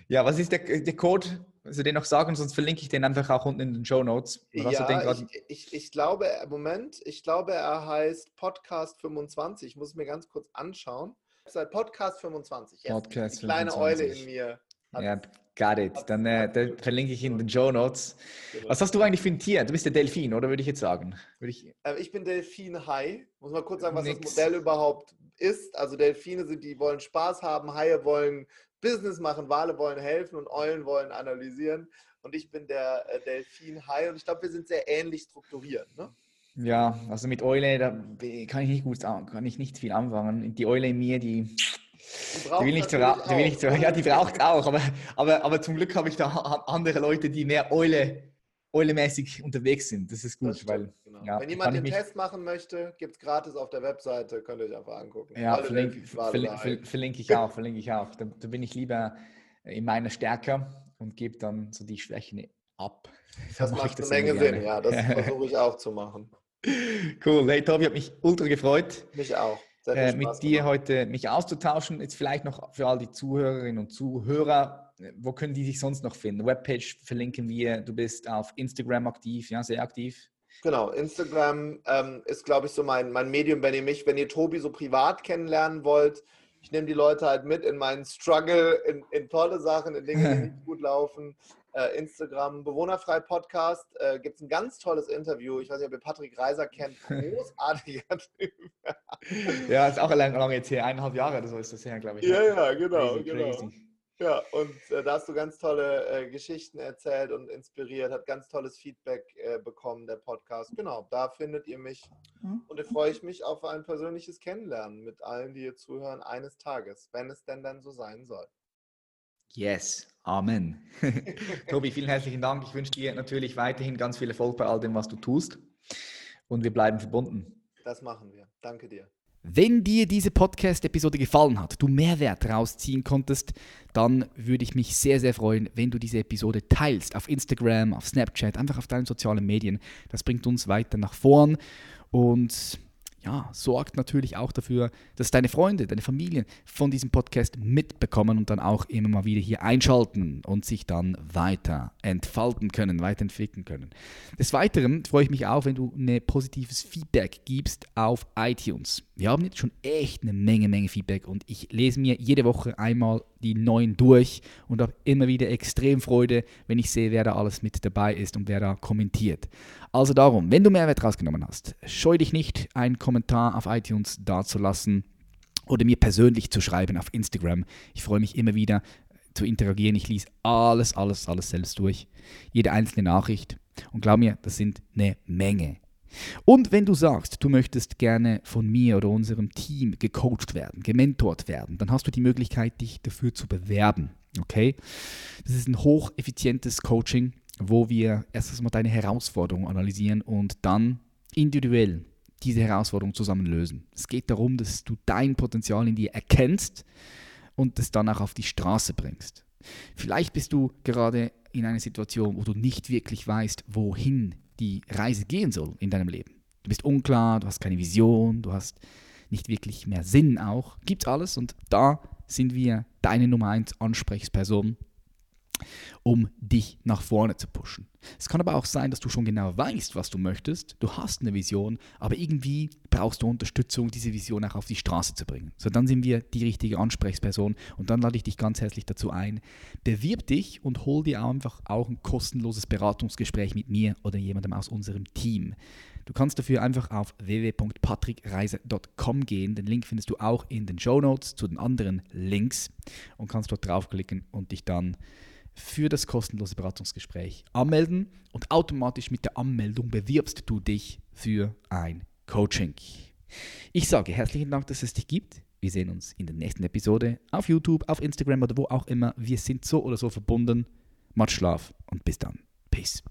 Ja, was ist der, der Code? Also den noch sagen, sonst verlinke ich den einfach auch unten in den Show Notes. Ja, ich, ich, ich, glaube, Moment, ich glaube, er heißt Podcast 25. Ich muss mir ganz kurz anschauen. Seit Podcast 25. Yes. Podcast Die kleine 25. Eule in mir. Ja, got it. Dann, äh, verlinke ich in den Show Notes. Genau. Was hast du eigentlich für ein Tier? Du bist der Delfin, oder würde ich jetzt sagen? Ich... Äh, ich bin Delfin-Hai. Muss mal kurz sagen, was Nix. das Modell überhaupt ist. Also Delfine sind, die wollen Spaß haben, Haie wollen Business machen, Wale wollen helfen und Eulen wollen analysieren. Und ich bin der äh, Delfin-Hai und ich glaube, wir sind sehr ähnlich strukturiert. Ne? Ja, also mit Eule, da kann ich nicht gut, kann ich nicht viel anfangen. Die Eule in mir, die, die, die will nicht so, die will nicht so, ja, die braucht auch, aber, aber, aber zum Glück habe ich da andere Leute, die mehr Eule, Eule-mäßig unterwegs sind. Das ist gut, das weil. Genau. Ja, Wenn jemand den Test machen möchte, gibt es gratis auf der Webseite, könnt ihr euch einfach angucken. Ja, verlinke, verlinke, verlinke ich auch, verlinke ich auch. Da, da bin ich lieber in meiner Stärke und gebe dann so die Schwächen ab. Das, das macht eine Menge Sinn, ja. Das versuche ich auch zu machen. Cool. Hey Tobi, hat mich ultra gefreut. Mich auch. Äh, mit dir heute mich auszutauschen. Jetzt vielleicht noch für all die Zuhörerinnen und Zuhörer, wo können die sich sonst noch finden? Webpage verlinken wir. Du bist auf Instagram aktiv, ja, sehr aktiv. Genau, Instagram ähm, ist, glaube ich, so mein, mein Medium, wenn ihr mich, wenn ihr Tobi so privat kennenlernen wollt. Ich nehme die Leute halt mit in meinen Struggle, in, in tolle Sachen, in Dinge, die nicht gut laufen äh, Instagram Bewohnerfrei Podcast äh, gibt es ein ganz tolles Interview. Ich weiß nicht, ob ihr Patrick Reiser kennt. Großartiger Typ. ja, ist auch lange, lange jetzt her. Eineinhalb Jahre oder so ist das her, glaube ich. Ja, ja, genau. Crazy, genau. Crazy. Ja, und äh, da hast du ganz tolle äh, Geschichten erzählt und inspiriert, hat ganz tolles Feedback äh, bekommen, der Podcast. Genau, da findet ihr mich. Mhm. Und da freue ich mich auf ein persönliches Kennenlernen mit allen, die hier zuhören, eines Tages, wenn es denn dann so sein soll. Yes, Amen. Tobi, vielen herzlichen Dank. Ich wünsche dir natürlich weiterhin ganz viel Erfolg bei all dem, was du tust. Und wir bleiben verbunden. Das machen wir. Danke dir. Wenn dir diese Podcast-Episode gefallen hat, du Mehrwert rausziehen konntest, dann würde ich mich sehr, sehr freuen, wenn du diese Episode teilst auf Instagram, auf Snapchat, einfach auf deinen sozialen Medien. Das bringt uns weiter nach vorn und ja, sorgt natürlich auch dafür, dass deine Freunde, deine Familie von diesem Podcast mitbekommen und dann auch immer mal wieder hier einschalten und sich dann weiter entfalten können, weiterentwickeln können. Des Weiteren freue ich mich auch, wenn du ein positives Feedback gibst auf iTunes. Wir haben jetzt schon echt eine Menge, Menge Feedback und ich lese mir jede Woche einmal die neuen durch und habe immer wieder extrem Freude, wenn ich sehe, wer da alles mit dabei ist und wer da kommentiert. Also darum, wenn du Mehrwert rausgenommen hast, scheu dich nicht, einen Kommentar auf iTunes dazulassen oder mir persönlich zu schreiben auf Instagram. Ich freue mich immer wieder zu interagieren. Ich lese alles, alles, alles selbst durch. Jede einzelne Nachricht. Und glaub mir, das sind eine Menge. Und wenn du sagst, du möchtest gerne von mir oder unserem Team gecoacht werden, gementort werden, dann hast du die Möglichkeit, dich dafür zu bewerben. Okay? Das ist ein hocheffizientes Coaching, wo wir erstens mal deine Herausforderung analysieren und dann individuell diese Herausforderung zusammen lösen. Es geht darum, dass du dein Potenzial in dir erkennst und es dann auch auf die Straße bringst. Vielleicht bist du gerade in einer Situation, wo du nicht wirklich weißt, wohin die Reise gehen soll in deinem Leben. Du bist unklar, du hast keine Vision, du hast nicht wirklich mehr Sinn auch. Gibt's alles und da sind wir deine Nummer 1 Ansprechperson um dich nach vorne zu pushen. Es kann aber auch sein, dass du schon genau weißt, was du möchtest, du hast eine Vision, aber irgendwie brauchst du Unterstützung, diese Vision auch auf die Straße zu bringen. So, dann sind wir die richtige Ansprechperson und dann lade ich dich ganz herzlich dazu ein, bewirb dich und hol dir einfach auch ein kostenloses Beratungsgespräch mit mir oder jemandem aus unserem Team. Du kannst dafür einfach auf www.patrickreise.com gehen. Den Link findest du auch in den Show Notes zu den anderen Links und kannst dort draufklicken und dich dann für das kostenlose Beratungsgespräch anmelden und automatisch mit der Anmeldung bewirbst du dich für ein Coaching. Ich sage herzlichen Dank, dass es dich gibt. Wir sehen uns in der nächsten Episode auf YouTube, auf Instagram oder wo auch immer. Wir sind so oder so verbunden. Macht Schlaf und bis dann. Peace.